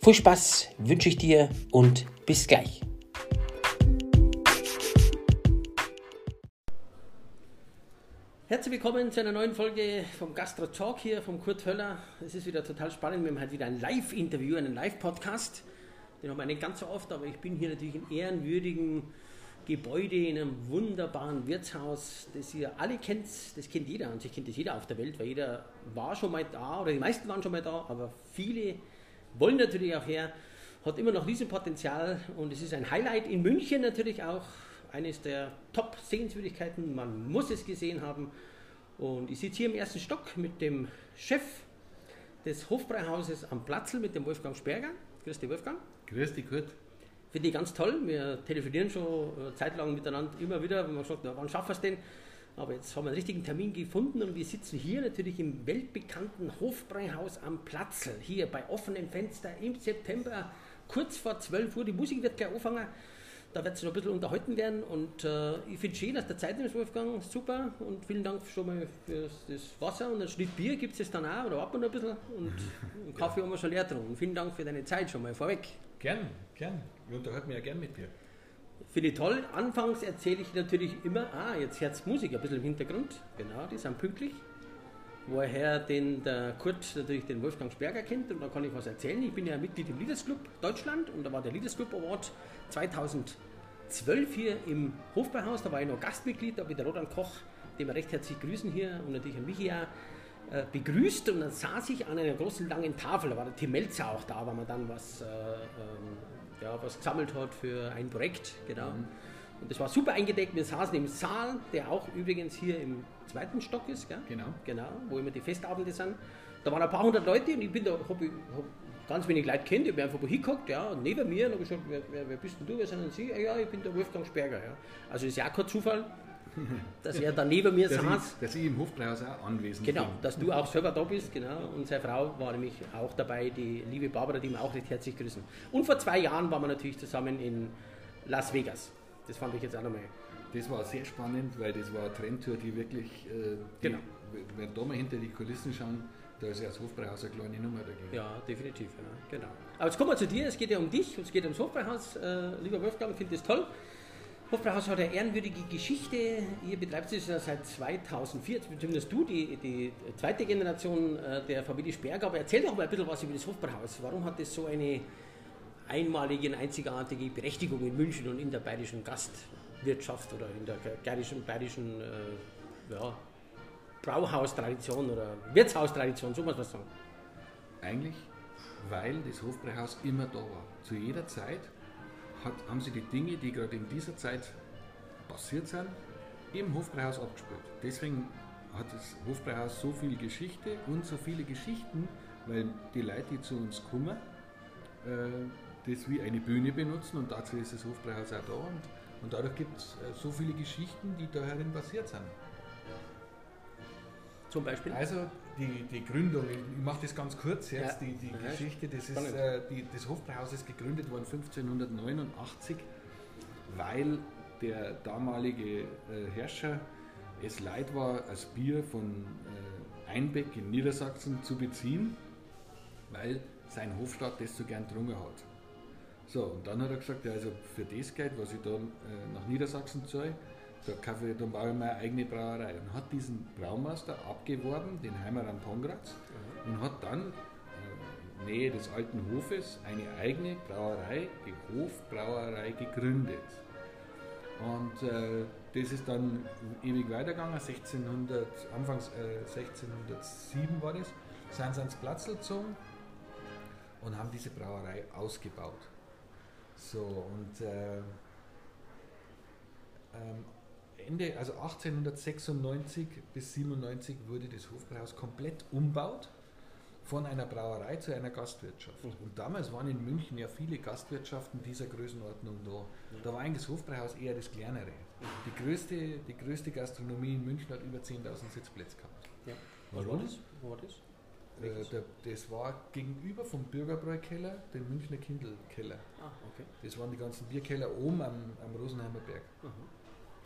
Viel Spaß wünsche ich dir und bis gleich. Herzlich willkommen zu einer neuen Folge vom Gastro Talk hier vom Kurt Höller. Es ist wieder total spannend. Wir haben heute wieder ein Live-Interview, einen Live-Podcast. Den haben wir nicht ganz so oft, aber ich bin hier natürlich in ehrenwürdigen Gebäude, in einem wunderbaren Wirtshaus, das ihr alle kennt. Das kennt jeder und sich kennt das jeder auf der Welt, weil jeder war schon mal da oder die meisten waren schon mal da, aber viele wollen natürlich auch her, hat immer noch Riesenpotenzial und es ist ein Highlight in München natürlich auch, eines der Top-Sehenswürdigkeiten, man muss es gesehen haben. Und ich sitze hier im ersten Stock mit dem Chef des Hofbräuhauses am Platzl, mit dem Wolfgang Sperger. Grüß dich, Wolfgang. Grüß dich, Kurt. Finde ich ganz toll. Wir telefonieren schon äh, zeitlang miteinander immer wieder, wenn man sagt, na, wann schaffen wir es denn? Aber jetzt haben wir einen richtigen Termin gefunden und wir sitzen hier natürlich im weltbekannten Hofbräuhaus am Platzl, hier bei offenem Fenster im September, kurz vor 12 Uhr. Die Musik wird gleich anfangen. Da wird sich noch ein bisschen unterhalten werden und äh, ich finde es schön, dass der Zeit ist, Wolfgang. Super und vielen Dank schon mal für das Wasser und ein Schnitt Bier gibt es dann auch oder ab und ein bisschen und einen Kaffee haben wir schon leer getrunken. Vielen Dank für deine Zeit schon mal vorweg. Gern, gern. Wir unterhalten mich ja gern mit dir. Finde ich toll. Anfangs erzähle ich natürlich immer, ah, jetzt hört Musik ein bisschen im Hintergrund. Genau, die sind pünktlich. Woher den der Kurt natürlich den Wolfgang Sperger kennt und da kann ich was erzählen. Ich bin ja Mitglied im Leaders Club Deutschland und da war der Leaders Club Award 2012 hier im Hofbauhaus. Da war ich noch Gastmitglied, da habe ich der Roland Koch, den wir recht herzlich grüßen hier und natürlich an Michi auch, begrüßt und dann saß ich an einer großen langen Tafel. Da war der Tim Melzer auch da, weil man dann was, äh, ähm, ja, was gesammelt hat für ein Projekt. Genau. Mhm. Und das war super eingedeckt. Wir saßen im Saal, der auch übrigens hier im zweiten Stock ist, gell? Genau. Genau, wo immer die Festabende sind. Da waren ein paar hundert Leute und ich bin da, hab, hab ganz wenig Leute kennt, ich habe einfach hingeguckt, ja, und neben mir, und habe gesagt, wer, wer, wer, bist denn du, wer sind denn Sie? Ja, ich bin der Wolfgang Sperger, ja. Also ist ja auch kein Zufall, dass er da neben mir dass saß. Ich, dass ich im Hofbräuhaus auch anwesend genau, bin. Genau, dass du auch selber da bist, genau. Und seine Frau war nämlich auch dabei, die liebe Barbara, die wir auch recht herzlich grüßen. Und vor zwei Jahren waren wir natürlich zusammen in Las Vegas. Das fand ich jetzt auch nochmal. Das war sehr spannend, weil das war eine Trendtour, die wirklich, äh, die, genau. wenn da mal hinter die Kulissen schauen, da ist ja das Hofbräuhaus eine kleine Nummer dagegen. Ja, definitiv, ja, genau. Aber jetzt kommen wir zu dir, es geht ja um dich, es geht ums Hofbräuhaus. Äh, lieber Wolfgang, ich finde das toll. Hofbräuhaus hat eine ehrenwürdige Geschichte. Ihr betreibt es ja seit 2004, zumindest du, die, die zweite Generation äh, der Familie Sperger. Aber erzähl doch mal ein bisschen was über das Hofbräuhaus. Warum hat das so eine einmalige einzigartige Berechtigung in München und in der bayerischen Gastwirtschaft oder in der bayerischen, bayerischen äh, ja, Brauhaustradition oder Wirtshaustradition, so muss man sagen. Eigentlich, weil das Hofbräuhaus immer da war. Zu jeder Zeit hat, haben sie die Dinge, die gerade in dieser Zeit passiert sind, im Hofbräuhaus abgespielt. Deswegen hat das Hofbräuhaus so viel Geschichte und so viele Geschichten, weil die Leute, die zu uns kommen, äh, das wie eine Bühne benutzen und dazu ist das Hofbräuhaus auch da und, und dadurch gibt es äh, so viele Geschichten, die da herin passiert sind. Zum Beispiel? Also die, die Gründung, ich mache das ganz kurz jetzt, ja. die, die ja, Geschichte, das ist, äh, die, das Hofbräuhaus ist gegründet worden 1589, weil der damalige äh, Herrscher es leid war, das Bier von äh, Einbeck in Niedersachsen zu beziehen, weil sein Hofstaat das so gern getrunken hat. So, und dann hat er gesagt, ja, also für das Geld, was ich da äh, nach Niedersachsen zahle, da, kaufe, dann baue ich meine eigene Brauerei. Und hat diesen Braumeister abgeworben, den Heimeran Pongratz, mhm. und hat dann äh, Nähe des alten Hofes eine eigene Brauerei, die Hofbrauerei, gegründet. Und äh, das ist dann ewig weitergegangen, 1600, Anfangs äh, 1607 war das, sind sie ans Platzl gezogen und haben diese Brauerei ausgebaut. So, und äh, ähm, Ende, also 1896 bis 97 wurde das Hofbräuhaus komplett umbaut. von einer Brauerei zu einer Gastwirtschaft. Mhm. Und damals waren in München ja viele Gastwirtschaften dieser Größenordnung da. Da war eigentlich das Hofbräuhaus eher das kleinere. Mhm. Die größte, die größte Gastronomie in München hat über 10.000 Sitzplätze gehabt. Ja. Warum? War das? Wo war das? Äh, das war gegenüber vom Bürgerbräukeller, dem Münchner Kindelkeller. Ah, okay. Das waren die ganzen Bierkeller oben am, am Rosenheimer Berg. Mhm.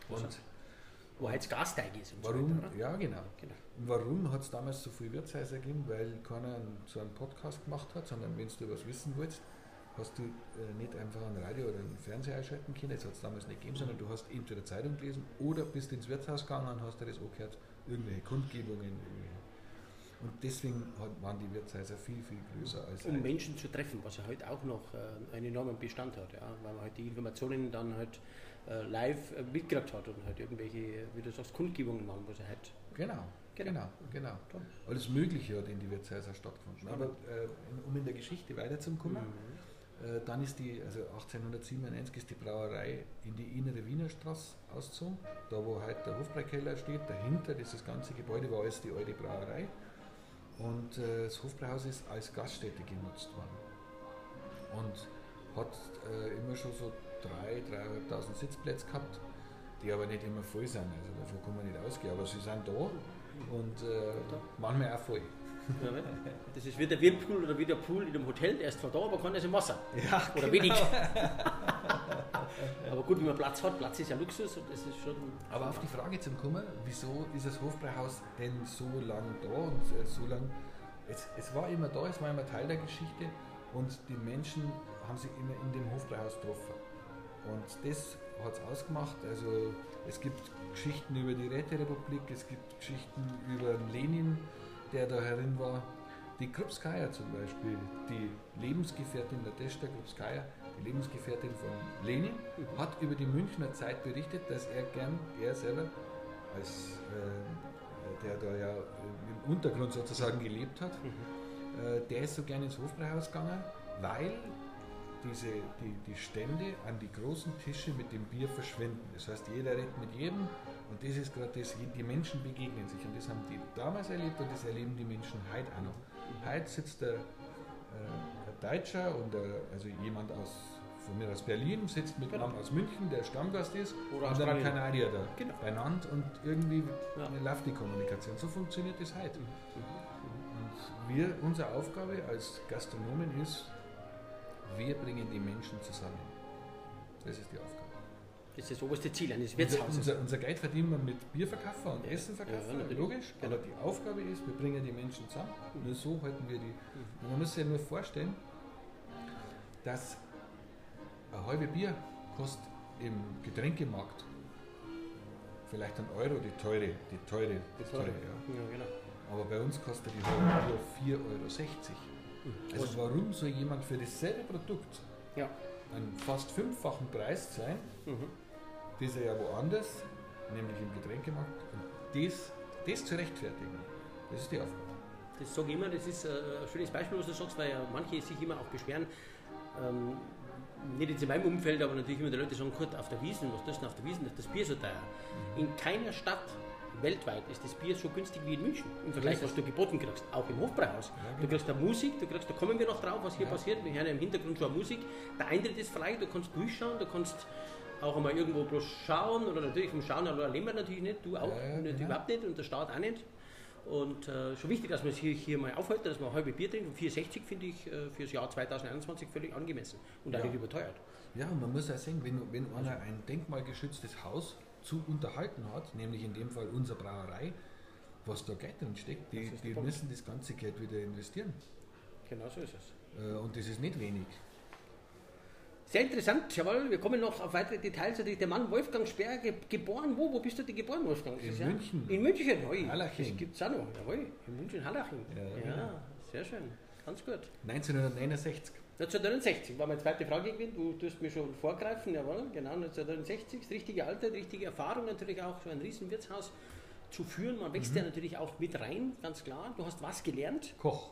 Und wo jetzt Gasteig ist. warum? So weiter, ja, genau. genau. Warum hat es damals so viele Wirtshäuser gegeben? Weil keiner so einen Podcast gemacht hat, sondern wenn du was wissen willst, hast du äh, nicht einfach ein Radio oder einen Fernseher einschalten können, das hat es damals nicht gegeben, sondern du hast entweder Zeitung gelesen oder bist ins Wirtshaus gegangen und hast dir das auch gehört, irgendwelche Kundgebungen. Irgendwelche. Und deswegen waren die Wirtshäuser viel, viel größer als. Um Menschen zu treffen, was ja heute auch noch äh, einen enormen Bestand hat, ja, weil man halt die Informationen dann halt äh, live äh, mitgekriegt hat und halt irgendwelche, wie du sagst, Kundgebungen machen, was er halt. Genau. Genau, genau. genau. Alles Mögliche hat in die Wirtshäuser stattgefunden. Aber äh, um in der Geschichte weiterzukommen, mhm. äh, dann ist die, also 1897 ist die Brauerei in die innere Wiener Straße ausgezogen, da wo heute der Hofbräukeller steht, dahinter dieses ganze Gebäude war alles die alte Brauerei und äh, das Hofbräuhaus ist als Gaststätte genutzt worden und hat äh, immer schon so 3.000, 3.500 Sitzplätze gehabt, die aber nicht immer voll sind, also davon kann man nicht ausgehen, aber sie sind da und äh, manchmal auch voll. Ja, das ist wie der Whirlpool oder wie der Pool in einem Hotel, der ist zwar da, aber keiner ist im Wasser. Ja, oder genau. wenig. aber gut, wenn man Platz hat, Platz ist ja Luxus und das ist schon. Aber auf die Frage zum Kommen, wieso ist das Hofbräuhaus denn so lange da und äh, so lang? Es, es war immer da, es war immer Teil der Geschichte und die Menschen haben sich immer in dem Hofbräuhaus getroffen. Und das hat es ausgemacht. Also es gibt Geschichten über die Räterepublik, es gibt Geschichten über Lenin, der da herin war. Die Krupskaya zum Beispiel, die Lebensgefährtin Nadezhda Krupskaya, die Lebensgefährtin von Lenin, hat über die Münchner Zeit berichtet, dass er gern, er selber, als äh, der da ja im Untergrund sozusagen gelebt hat, mhm. äh, der ist so gerne ins Hofbräuhaus gegangen, weil diese, die, die Stände an die großen Tische mit dem Bier verschwinden. Das heißt, jeder redet mit jedem und das ist gerade das, die Menschen begegnen sich und das haben die damals erlebt und das erleben die Menschen heute auch noch. Heute sitzt der, äh, Deutscher und der, also jemand aus von mir aus Berlin sitzt mit genau. einem aus München, der Stammgast ist, Oder und dann ein Kanadier da genau. beieinander und irgendwie ja. läuft die Kommunikation. So funktioniert das heute. Mhm. Und wir, unsere Aufgabe als Gastronomen ist, wir bringen die Menschen zusammen. Das ist die Aufgabe. Das ist das oberste Ziel eines Wirtshauses. Unser, unser Geld verdienen wir mit Bierverkaufen und Essenverkaufen, ja, logisch. Genau. Aber die Aufgabe ist, wir bringen die Menschen zusammen. Mhm. Nur so halten wir die. Mhm. Man muss sich ja nur vorstellen, dass ein halbe Bier kostet im Getränkemarkt vielleicht ein Euro, die teure, die teure, die teure, ja. ja genau. Aber bei uns kostet die halbe Bier 4,60 Euro. Also warum soll jemand für dasselbe Produkt ja. einen fast fünffachen Preis zahlen, mhm. das er ja woanders, nämlich im Getränkemarkt, und das, das zu rechtfertigen, das ist die Aufgabe. Das sage ich immer, das ist ein schönes Beispiel, was du sagst, weil ja manche sich immer auch beschweren, ähm, nicht jetzt in meinem Umfeld, aber natürlich immer die Leute sagen, gut, auf der Wiesen, was ist denn auf der Wiesen, das Bier so teuer. Mhm. In keiner Stadt weltweit ist das Bier so günstig wie in München im Vergleich, was du geboten kriegst, auch im Hofbräuhaus. Ja, genau. Du kriegst da Musik, du kriegst, da kommen wir noch drauf, was hier ja. passiert. Wir hören im Hintergrund schon Musik. Der Eintritt ist frei, du kannst durchschauen, du kannst auch einmal irgendwo bloß schauen oder natürlich vom Schauen erleben wir natürlich nicht, du auch ja, nicht, überhaupt nicht und der Staat auch nicht. Und äh, schon wichtig, dass man es hier, mal aufhält, dass man ein halbe Bier trinkt. Und 4,60 finde ich äh, für das Jahr 2021 völlig angemessen und auch nicht überteuert. Ja, und man muss ja sehen, wenn, wenn einer ein denkmalgeschütztes Haus zu unterhalten hat, nämlich in dem Fall unsere Brauerei, was da Geld drin steckt, die, die müssen das ganze Geld wieder investieren. Genau so ist es. Äh, und das ist nicht wenig. Sehr interessant, jawohl. Wir kommen noch auf weitere Details. Also der Mann Wolfgang Sperr, geboren wo? Wo bist du denn geboren, Wolfgang? In ja? München. In München, hoi. Hallaching. Das gibt es auch noch, jawohl. In München, Hallaching. Ja, ja, sehr schön. Ganz gut. 1969. 1969 war meine zweite Frage gewesen. Du tust mir schon vorgreifen, jawohl, genau 1969. Das richtige Alter, die richtige Erfahrung natürlich auch, so ein Riesenwirtshaus zu führen. Man wächst mhm. ja natürlich auch mit rein, ganz klar. Du hast was gelernt? Koch.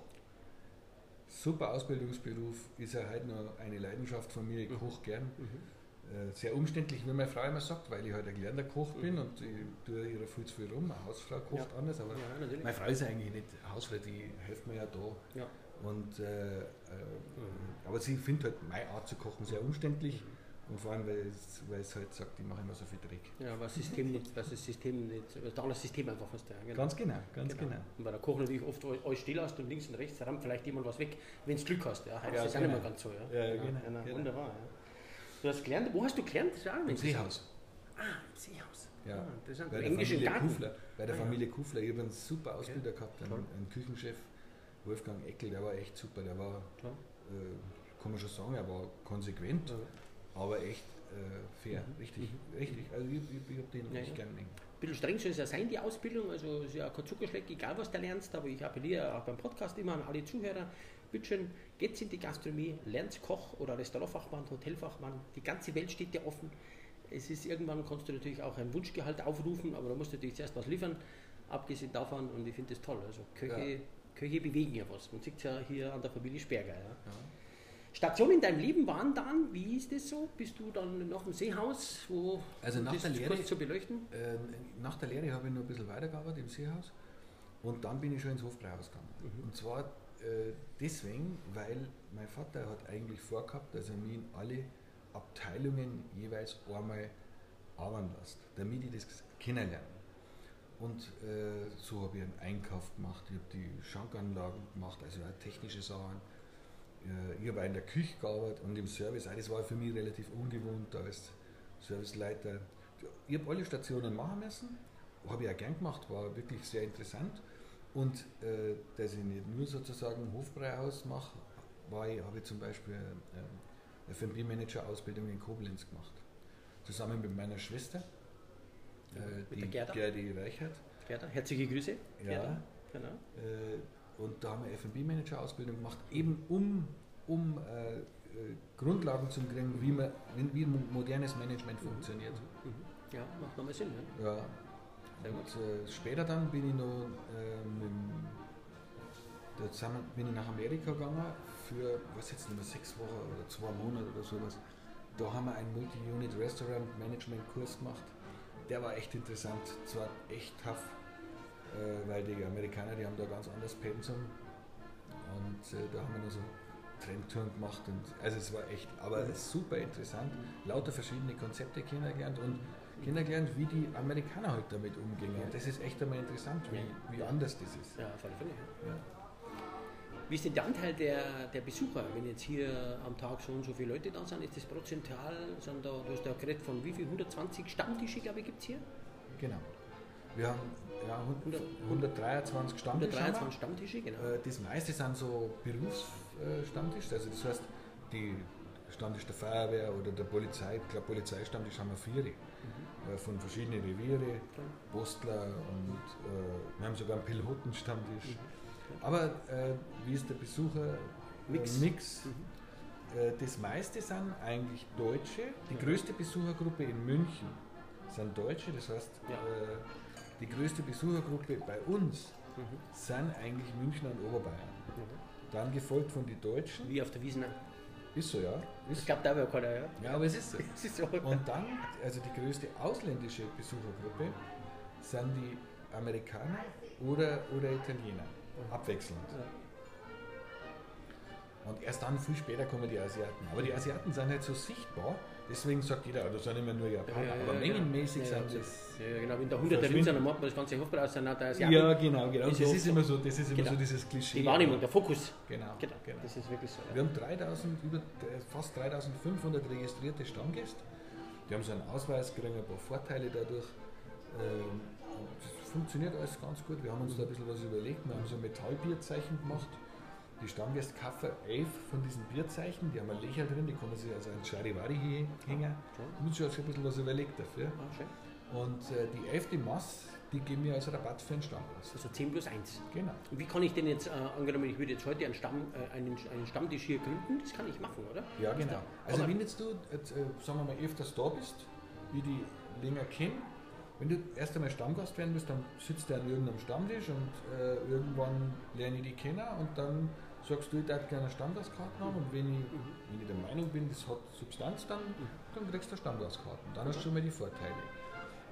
Super Ausbildungsberuf, ist ja heute noch eine Leidenschaft von mir. Ich mhm. koche gern. Mhm. äh, sehr umständlich, wie meine Frau immer sagt, weil ich halt ein gelernter Koch bin mhm. und ich tue ihre viel zu viel rum. Eine Hausfrau kocht ja. anders, aber ja, meine Frau ist eigentlich nicht Hausfrau, die hilft mir ja da. Ja. Und, äh, äh. Aber sie findet halt meine Art zu kochen sehr umständlich. Mhm. Und vor allem, weil es, weil es halt sagt, ich mache immer so viel Dreck. Ja, weil das System nicht, weil das System nicht, weil da das System einfach hast. Ja, genau. Ganz genau, ganz genau. genau. Und bei der Koch natürlich oft alles still hast und links und rechts rammt vielleicht jemand was weg, wenn du Glück hast. Ja, heute ja, ist genau. auch nicht mehr ganz so. Ja, ja, ja genau, genau, genau. Wunderbar. Ja. Du hast gelernt, wo hast du gelernt? Das Im Seehaus. Ah, im Seehaus. Ja, ah, interessant. Bei der Familie Garten. Kufler. Bei der ah, Familie Kufler. Ich habe einen super Ausbilder gehabt, einen, einen, Küchenchef, Wolfgang Eckel, der war echt super. Der war, äh, kann man schon sagen, er war konsequent, aber echt äh, fair, mhm. richtig, mhm. richtig. Also ich, ich, ich habe den ja, richtig ja. gerne Ein bisschen streng soll es ja sein, die Ausbildung, also es ist ja kein Zuckerschleck, egal was du lernst, aber ich appelliere auch beim Podcast immer an alle Zuhörer, bitte schön, geht's in die Gastronomie, lernt Koch oder Restaurantfachmann, Hotelfachmann, die ganze Welt steht dir offen. Es ist irgendwann, kannst du natürlich auch ein Wunschgehalt aufrufen, aber da musst du natürlich zuerst was liefern, abgesehen davon, und ich finde das toll, also Köche, ja. Köche bewegen ja was, man sieht es ja hier an der Familie Sperger. Ja. ja. Stationen in deinem Leben waren dann, wie ist das so? Bist du dann noch im Seehaus, wo also nach der Lehre, kurz zu beleuchten? Äh, nach der Lehre habe ich noch ein bisschen weitergearbeitet im Seehaus und dann bin ich schon ins Hofbräuhaus gegangen. Mhm. Und zwar äh, deswegen, weil mein Vater hat eigentlich vorgehabt, dass er mich in alle Abteilungen jeweils einmal arbeiten lässt, damit ich das kennenlerne. Und äh, so habe ich einen Einkauf gemacht, ich habe die Schankanlagen gemacht, also auch technische Sachen äh, ich habe in der Küche gearbeitet und im Service. Das war für mich relativ ungewohnt als Serviceleiter. Ich habe alle Stationen machen müssen, habe ich auch gern gemacht, war wirklich sehr interessant. Und äh, dass ich nicht nur sozusagen Hofbräuhaus mache, ich, habe ich zum Beispiel äh, FB-Manager-Ausbildung in Koblenz gemacht. Zusammen mit meiner Schwester, äh, die Gerda. Gerdi Reichert. Gerda, herzliche Grüße. Ja, genau. Äh, und da haben wir FB-Manager-Ausbildung gemacht, eben um, um äh, äh, Grundlagen zu kriegen, wie, man, wie modernes Management funktioniert. Mhm. Ja, macht nochmal Sinn. Ne? Ja. Und äh, später dann bin ich noch äh, mit, bin ich nach Amerika gegangen für, was jetzt nicht mehr, sechs Wochen oder zwei Monate oder sowas. Da haben wir einen Multi-Unit Restaurant Management Kurs gemacht. Der war echt interessant, zwar echt tough äh, weil die Amerikaner, die haben da ganz anderes Pensum und äh, da haben wir nur so Trendtouren gemacht und also es war echt, aber super interessant, lauter verschiedene Konzepte kennengelernt und kennengelernt, wie die Amerikaner halt damit umgehen. Und das ist echt einmal interessant, wie, wie anders das ist. Ja, auf alle Fälle. Ja. Wie ist denn der Anteil der, der Besucher, wenn jetzt hier am Tag so und so viele Leute da sind? Ist das prozentual, sind da, du hast ja geredet von wie viel, 120 Stammtische, glaube ich, gibt es hier? Genau. Wir haben ja, 123 Stammtische. 123 Stammtische, genau. Äh, das meiste sind so Berufsstammtische, also das heißt, die Stammtisch der Feuerwehr oder der Polizei, ich glaube Polizeistammtisch haben wir vier. Mhm. Äh, von verschiedenen Reviere, Postler und äh, wir haben sogar einen Pilotenstammtisch. Mhm. Aber äh, wie ist der Besucher? Mix. Mix. Mhm. Das meiste sind eigentlich Deutsche. Die größte Besuchergruppe in München sind Deutsche, das heißt, ja die größte Besuchergruppe bei uns mhm. sind eigentlich Münchner und Oberbayern. Mhm. Dann gefolgt von den Deutschen. Wie auf der Wiesner. Ist so, ja. Ist ich glaube, da wäre keiner, ja. Ja, aber es ist so. es ist so. Und dann, also die größte ausländische Besuchergruppe sind die Amerikaner oder, oder Italiener. Abwechselnd. Und erst dann, viel später, kommen die Asiaten. Aber die Asiaten sind halt so sichtbar, Deswegen sagt jeder, das sind immer nur Japaner, ja, ja, aber mengenmäßig ja, sind das. Ja, genau, wenn da hunderte Leute sind, dann macht man das ganze Hofbräu aus, dann hat der Ja, genau, genau. Das, ist immer so, das ist immer genau. so dieses Klischee. Die Wahrnehmung, der Fokus. Genau, genau. genau. Das ist wirklich so. Wir haben 3000, über, fast 3500 registrierte Stammgäste. Die haben so einen Ausweis, kriegen ein paar Vorteile dadurch. Ähm, funktioniert alles ganz gut. Wir haben uns da ein bisschen was überlegt. Wir haben so ein Metallbierzeichen gemacht die Stammgäste kaufen elf von diesen Bierzeichen, die haben ein Löcher drin, die können sich also ein Charivari hängen. Da muss ich ein bisschen was überlegt dafür. Ah, und äh, die elfte Mass, die geben wir als Rabatt für einen Stammplatz. Also 10 plus 1. Genau. Und wie kann ich denn jetzt, äh, angenommen, ich würde jetzt heute einen, Stamm, äh, einen, einen Stammtisch hier gründen, das kann ich machen, oder? Ja, genau. Also wenn jetzt du, äh, sagen wir mal, öfters da bist, wie die länger kennen, wenn du erst einmal Stammgast werden willst, dann sitzt du an irgendeinem Stammtisch und äh, irgendwann lerne ich die kennen und dann sagst du, ich darf gerne Stammgastkarten haben und wenn ich, wenn ich der Meinung bin, das hat Substanz, dann, dann kriegst du Stammgastkarten. Dann hast du schon mal die Vorteile.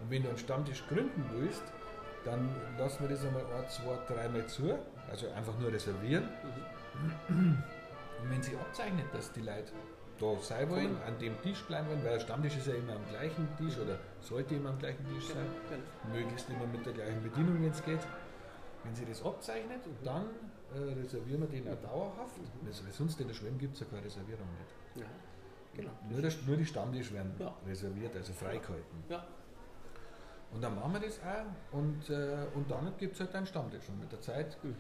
Und wenn du einen Stammtisch gründen willst, dann lassen wir das einmal ein, zwei, dreimal zu, also einfach nur reservieren. Mhm. Und wenn sie abzeichnet, dass die Leute da sein wollen, an dem Tisch bleiben wollen, weil der Stammtisch ist ja immer am gleichen Tisch oder sollte immer am gleichen Tisch sein, genau. möglichst immer mit der gleichen Bedienung, wenn es geht. Wenn sie das abzeichnet, mhm. dann äh, reservieren wir den auch dauerhaft. Mhm. Weil sonst in der Schwemme gibt es ja keine Reservierung nicht. Ja, genau. Nur, der, nur die Stammtisch werden ja. reserviert, also freigehalten. Ja. Und dann machen wir das auch und, äh, und dann gibt es halt einen Stammtisch. Und mit der Zeit mhm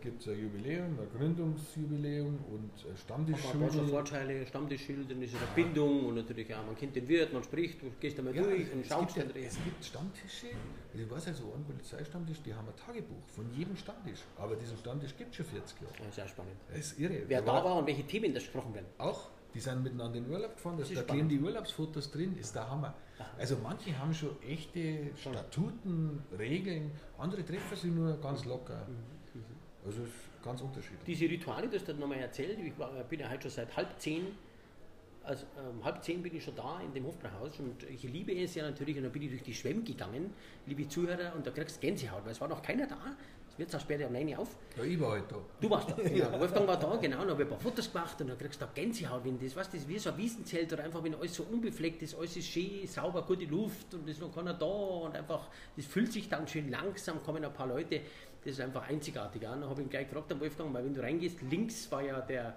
gibt es ein Jubiläum, ein Gründungsjubiläum und Stammtischschule. Stammtischschule. Vorteile, Stammtischschule, dann ist eine Bindung und natürlich auch, man kennt den Wirt, man spricht, du gehst einmal ja, durch und schaust dann Es gibt Stammtische, also ich weiß ja so, ein Polizeistammtisch, die haben ein Tagebuch von jedem Stammtisch, aber diesen Stammtisch gibt es schon 40 Jahre. Das ist ja spannend. Das ist irre. Wer da war, war und welche Themen da gesprochen werden. Auch, die sind miteinander in Urlaub gefahren, da kleben die Urlaubsfotos drin, ist der Hammer. Also manche haben schon echte Statuten, Regeln, andere treffen sich nur ganz locker. Mhm. Also ganz unterschiedlich. Diese Rituale, das du nochmal erzählt, ich war, bin ja heute schon seit halb zehn, also ähm, halb zehn bin ich schon da in dem Hofbrauhaus und ich liebe es ja natürlich und dann bin ich durch die Schwemme gegangen, liebe Zuhörer, und da kriegst du Gänsehaut, weil es war noch keiner da. Es wird zwar später um 9 auf. Ja, ich war halt da. Du warst da, genau. ja. Wolfgang war da, genau, und habe ein paar Fotos gemacht und dann kriegst du da Gänsehaut, wenn das, was das wie so ein Wiesenzelt oder einfach, wenn alles so unbefleckt ist, alles ist schön, sauber, gute Luft und es ist noch keiner da und einfach, das fühlt sich dann schön langsam, kommen ein paar Leute das ist einfach einzigartig. Dann habe ich ihn gleich gefragt, am Wolfgang, weil wenn du reingehst, links war ja der,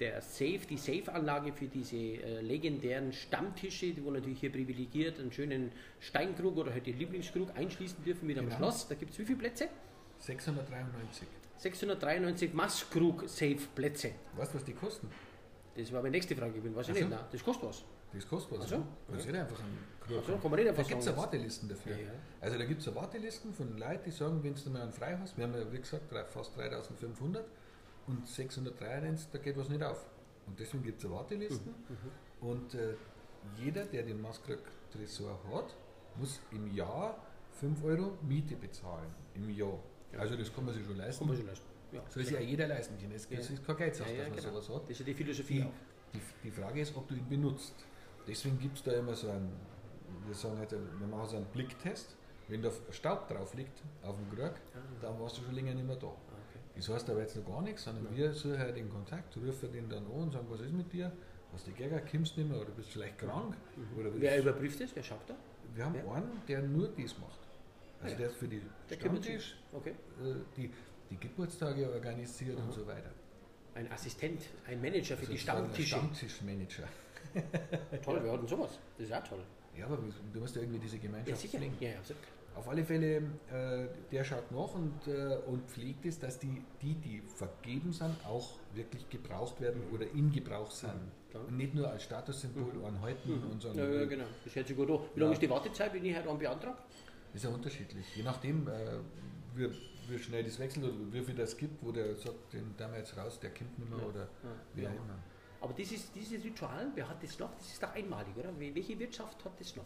der Safe, die Safe-Anlage für diese äh, legendären Stammtische, die wo natürlich hier privilegiert einen schönen Steinkrug oder halt den Lieblingskrug einschließen dürfen mit einem genau. Schloss. Da gibt es wie viele Plätze? 693. 693 Masskrug-Safe-Plätze. Weißt du, was die kosten? Das war meine nächste Frage. Ich bin, weiß ich nicht. Nein, das kostet was. Das kostet was. Also? Das ist einfach ein Krug. Also, kann man nicht einfach Da gibt es Wartelisten dafür. Ja, ja. Also da gibt es Wartelisten von Leuten, die sagen, wenn du mal einen frei hast, wir haben ja wie gesagt fast 3500 und 693, da geht was nicht auf. Und deswegen gibt es Wartelisten. Mhm. Mhm. Und äh, jeder, der den Maskrug-Tresor hat, muss im Jahr 5 Euro Miete bezahlen. Im Jahr. Ja. Also das kann man sich schon leisten. Kann man sich leisten. Ja, Soll sich ja jeder leisten können. Es ja. ist kein Geld, ja, dass man genau. sowas hat. Das ist ja die Philosophie. Die, die, die Frage ist, ob du ihn benutzt. Deswegen gibt es da immer so einen, wir sagen heute, wir machen so einen Blicktest. Wenn da Staub drauf liegt auf dem Krug, ah. dann warst du schon länger nicht mehr da. Ah, okay. Das heißt aber jetzt noch gar nichts, sondern ja. wir suchen halt den Kontakt, rufen den dann an und sagen, was ist mit dir? Hast du Gärger, kommst nicht mehr oder bist vielleicht krank? Mhm. Oder Wer überprüft das? Wer schaut da? Wir haben ja. einen, der nur das macht. Also ja. der ist für die der Stammtisch, okay. Äh, die, die Geburtstage organisiert mhm. und so weiter. Ein Assistent, ein Manager für also die Stammtische. Stammtischmanager. toll, wir hatten sowas. Das ist auch toll. Ja, aber du musst ja irgendwie diese Gemeinschaft ja, sicher. pflegen. Ja, ja, Auf alle Fälle, äh, der schaut nach und, äh, und pflegt es, dass die, die, die vergeben sind, auch wirklich gebraucht werden oder in Gebrauch sind. Ja, und nicht nur als Statussymbol mhm. anhalten mhm. und sagen. Ja, ja, genau. Das hört sich gut an. Wie lange ist die Wartezeit, wenn ich heute einen beantrage? Ist ja unterschiedlich. Je nachdem, äh, wie, wie, schnell das wechselt oder wie viel das gibt, wo der sagt, den da wir jetzt raus, der kommt nicht mehr oder wie auch immer. Aber dieses, dieses Ritual, wer hat das noch? Das ist doch einmalig, oder? Welche Wirtschaft hat das noch?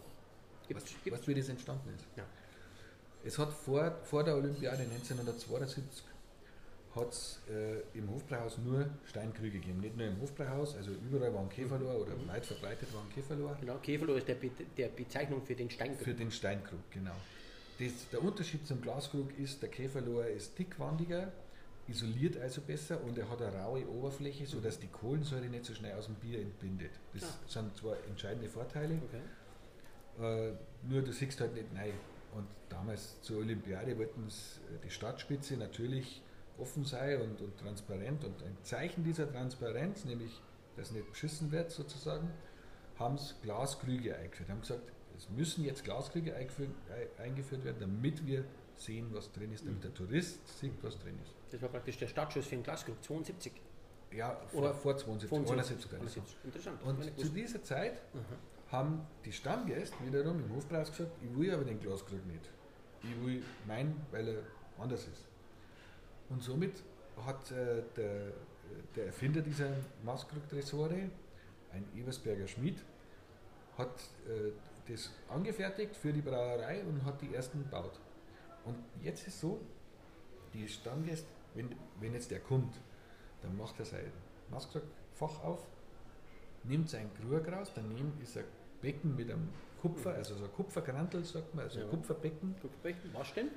Gibt's, was, gibt's? was wie das entstanden ist? Ja. Es hat vor, vor der Olympiade 1972 hat es äh, im Hofbräuhaus nur Steinkrüge gegeben. Nicht nur im Hofbräuhaus, also überall waren Käferlor oder mhm. weit verbreitet waren Käferlor. Genau, Käferlor ist der, Be der Bezeichnung für den Steinkrug. Für den Steinkrug, genau. Das, der Unterschied zum Glaskrug ist, der Käferlor ist dickwandiger, isoliert also besser und er hat eine raue Oberfläche, sodass die Kohlensäure nicht so schnell aus dem Bier entbindet. Das ah. sind zwar entscheidende Vorteile, okay. äh, nur du siehst halt nicht nein. Und damals zur Olympiade wollten äh, die Stadtspitze natürlich offen sein und, und transparent und ein Zeichen dieser Transparenz, nämlich dass nicht beschissen wird sozusagen, haben es Glaskrüge eingeführt. Haben gesagt, es müssen jetzt Glaskrüge eingeführt werden, damit wir sehen, was drin ist, damit mhm. der Tourist sieht, was drin ist. Das war praktisch der Startschuss für den Glaskrug, 72. Ja, vor, vor 72, 71. 71. Interessant. Und zu dieser Zeit mhm. haben die Stammgäste wiederum im Hofpreis gesagt, ich will aber den Glaskrug nicht. Ich will meinen, weil er anders ist. Und somit hat äh, der, der Erfinder dieser Maßkrug-Tresore, ein Ebersberger Schmied, hat äh, das angefertigt für die Brauerei und hat die ersten gebaut. Und jetzt ist so, die Stammgäste, wenn, wenn jetzt der kommt Dann macht er sein Masksackfach auf, nimmt seinen Krug raus, daneben ist ein Becken mit einem Kupfer, also so ein Kupferkrantel, sagt man, also ein Kupferbecken. Kupferbecken, wascht den?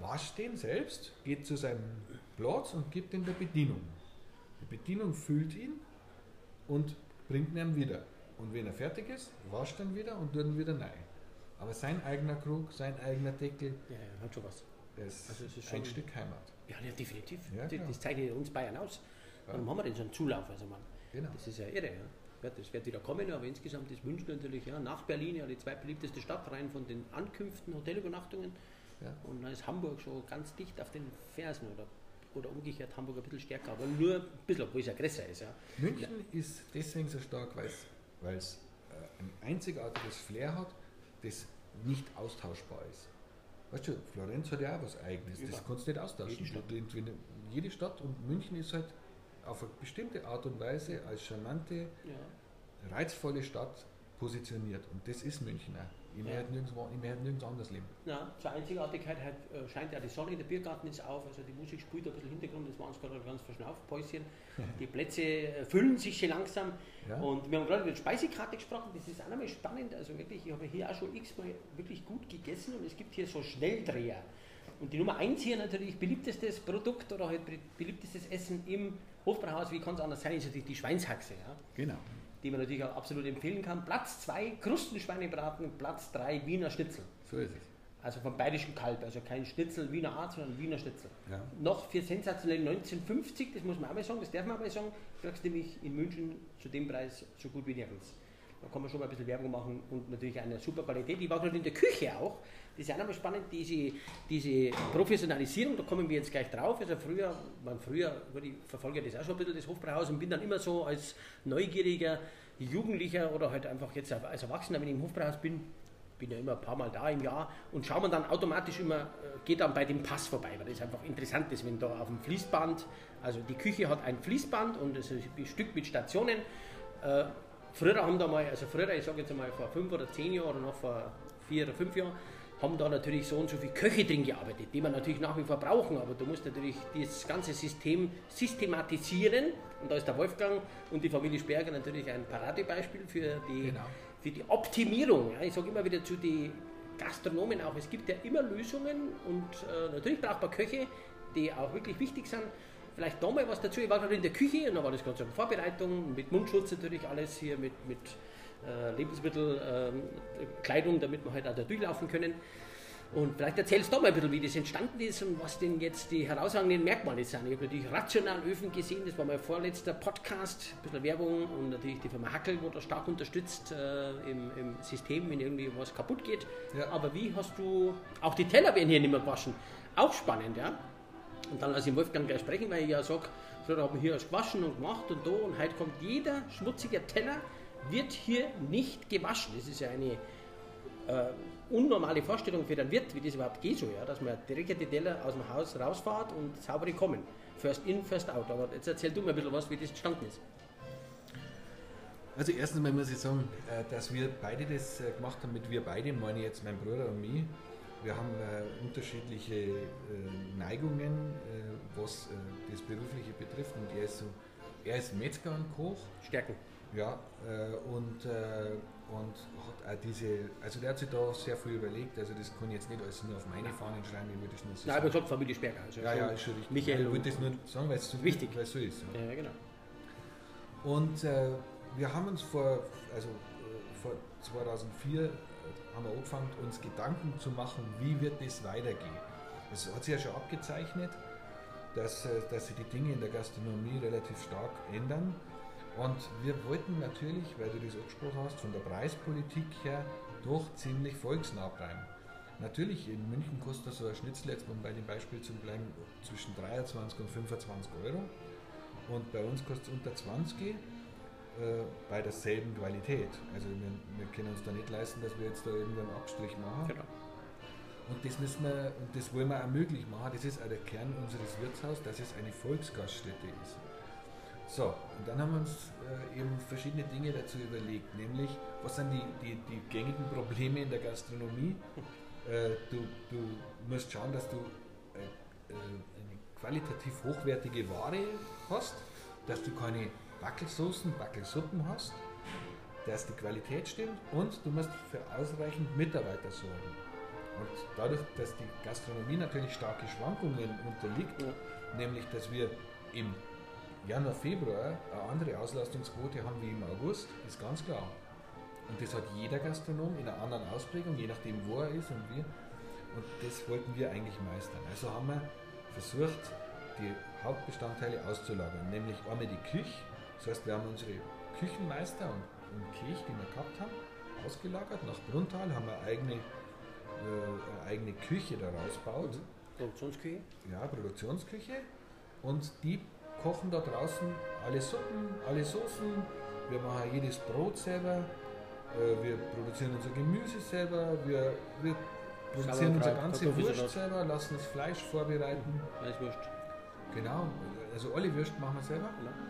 Wascht den selbst, geht zu seinem Platz und gibt ihn der Bedienung. Die Bedienung füllt ihn und bringt ihn wieder. Und wenn er fertig ist, wascht ihn wieder und tut ihn wieder rein. Aber sein eigener Krug, sein eigener Deckel. Ja, ja hat schon was. Das also ist ein Stück Heimat. Ja, ja definitiv. Ja, das, das zeichnet uns Bayern aus. Warum haben wir denn so einen Zulauf? Also man, genau. Das ist ja irre. Ja. Das wird wieder kommen, aber insgesamt ist München natürlich ja, nach Berlin ja die zweitbeliebteste Stadt rein von den Ankünften, Hotelübernachtungen. Ja. Und dann ist Hamburg schon ganz dicht auf den Fersen oder, oder umgekehrt Hamburg ein bisschen stärker, aber nur ein bisschen, obwohl es ja größer ist. Ja. München ist deswegen so stark, weil es äh, ein einzigartiges Flair hat, das nicht austauschbar ist. Weißt du, Florenz hat ja auch was Eigenes, das kannst du nicht austauschen. Jede Stadt. jede Stadt und München ist halt auf eine bestimmte Art und Weise als charmante, ja. reizvolle Stadt positioniert. Und das ist München auch. Ich werde nirgendwo, ich werde nirgends anders leben. Ja, zur Einzigartigkeit halt, äh, scheint ja die Sonne, der Biergarten ist auf, also die Musik spielt ein bisschen Hintergrund, das war uns gerade ganz verschnauft, Päuschen. Die Plätze äh, füllen sich schon langsam. Ja. Und wir haben gerade über die Speisekarte gesprochen, das ist auch nochmal spannend. Also wirklich, ich habe hier auch schon x-mal wirklich gut gegessen und es gibt hier so Schnelldreher. Und die Nummer 1 hier natürlich beliebtestes Produkt oder halt beliebtestes Essen im Hofbrauhaus, wie kann es anders sein, ist natürlich die Schweinshaxe. Ja? Genau die man natürlich auch absolut empfehlen kann. Platz 2 Krustenschweinebraten, Platz 3 Wiener Schnitzel. So ist es. Also vom bayerischen Kalb, also kein Schnitzel Wiener Art, sondern Wiener Schnitzel. Ja. Noch für sensationell 1950, das muss man auch mal sagen, das darf man auch mal sagen, kriegst du nämlich in München zu dem Preis so gut wie nirgends. Da kann man schon mal ein bisschen Werbung machen und natürlich eine super Qualität. Die war gerade in der Küche auch. Das ist auch nochmal spannend, diese, diese Professionalisierung, da kommen wir jetzt gleich drauf. Also früher, man früher, ich verfolge das auch schon ein bisschen, das Hofbrauhaus und bin dann immer so als neugieriger Jugendlicher oder halt einfach jetzt als Erwachsener, wenn ich im Hofbrauhaus bin, bin ja immer ein paar Mal da im Jahr und schaue man dann automatisch immer, äh, geht dann bei dem Pass vorbei, weil das einfach interessant ist, wenn da auf dem Fließband, also die Küche hat ein Fließband und es ist ein Stück mit Stationen. Früher haben da mal, also früher, ich sage jetzt mal vor fünf oder zehn Jahren oder noch vor vier oder fünf Jahren, haben da natürlich so und so viele Köche drin gearbeitet, die man natürlich nach wie vor brauchen, aber du musst natürlich das ganze System systematisieren und da ist der Wolfgang und die Familie Sperger natürlich ein Paradebeispiel für die, genau. für die Optimierung. Ich sage immer wieder zu den Gastronomen auch, es gibt ja immer Lösungen und äh, natürlich braucht man Köche, die auch wirklich wichtig sind. Vielleicht da mal was dazu, ich war gerade in der Küche und da war das Ganze Vorbereitung, mit Mundschutz natürlich alles hier, mit, mit äh, Lebensmittel, äh, Kleidung, damit wir halt auch da durchlaufen können. Und vielleicht erzählst du mal ein bisschen, wie das entstanden ist und was denn jetzt die herausragenden Merkmale sind. Ich habe natürlich Rationalöfen gesehen, das war mein vorletzter Podcast, ein bisschen Werbung und natürlich die Firma Hackel wurde stark unterstützt äh, im, im, System, wenn irgendwie was kaputt geht. Ja. Aber wie hast du, auch die Teller werden hier nicht mehr gewaschen, auch spannend, ja? Und dann lasse ich Wolfgang gleich sprechen, weil ich ja sage, früher haben wir hier alles gewaschen und gemacht und da und heute kommt jeder schmutzige Teller wird hier nicht gewaschen. Das ist ja eine äh, unnormale Vorstellung für den Wirt, wie das überhaupt geht so, ja, dass man direkt die Teller aus dem Haus rausfahrt und saubere kommen. First in, first out. Aber jetzt erzähl du mir ein bisschen was, wie das entstanden ist. Also erstens mal muss ich sagen, äh, dass wir beide das äh, gemacht haben, mit wir beide, meine jetzt mein Bruder und mich. Wir haben äh, unterschiedliche Neigungen, was das Berufliche betrifft. Und er ist, so, er ist Metzger und Koch. Stärken. Ja, äh, und, äh, und hat auch diese, also der hat sich da sehr viel überlegt, also das kann ich jetzt nicht alles nur auf meine Fahnen schreiben, ich würde das nur so Nein, aber sagt Familie Sperger. Also ja, ja, ist schon richtig. Michael ich würde das nur sagen, weil es so wichtig weil so ist. Ja, ja genau. Und äh, wir haben uns vor, also äh, vor 2004 äh, haben wir angefangen, uns Gedanken zu machen, wie wird das weitergehen. Es hat sich ja schon abgezeichnet, dass, äh, dass sich die Dinge in der Gastronomie relativ stark ändern und wir wollten natürlich, weil du das angesprochen hast, von der Preispolitik her doch ziemlich volksnah bleiben. Natürlich, in München kostet so ein Schnitzel, jetzt um bei dem Beispiel zu bleiben, zwischen 23 und 25 Euro. Und bei uns kostet es unter 20 äh, bei derselben Qualität. Also wir, wir, können uns da nicht leisten, dass wir jetzt da irgendeinen Abstrich machen. Genau. Und das müssen wir, und das wollen wir auch möglich machen. Das ist auch der Kern unseres Wirtshauses, dass es eine Volksgaststätte ist. So, und dann haben wir uns äh, eben verschiedene Dinge dazu überlegt, nämlich was sind die, die, die gängigen Probleme in der Gastronomie. Äh, du, du musst schauen, dass du äh, äh eine qualitativ hochwertige Ware hast, dass du keine Wackelsoßen, Wackelsuppen hast, dass die Qualität stimmt und du musst für ausreichend Mitarbeiter sorgen. Und dadurch, dass die Gastronomie natürlich starke Schwankungen unterliegt, ja. nämlich dass wir im Januar, Februar eine andere Auslastungsquote haben wie im August, ist ganz klar. Und das hat jeder Gastronom in einer anderen Ausprägung, je nachdem wo er ist und wie. Und das wollten wir eigentlich meistern. Also haben wir versucht, die Hauptbestandteile auszulagern, nämlich einmal die Küche. Das heißt, wir haben unsere Küchenmeister und, und Kirche, die wir gehabt haben, ausgelagert. Nach Bruntal haben wir eigene, äh, eine eigene Küche daraus gebaut. Produktionsküche? Ja, Produktionsküche. Und die kochen da draußen alle Suppen, alle Soßen. Wir machen jedes Brot selber. Äh, wir produzieren unser Gemüse selber. Wir, wir produzieren unsere ganze Wurst selber, lassen das Fleisch vorbereiten. Fleischwurst. Genau, also alle Würst machen wir selber. Genau.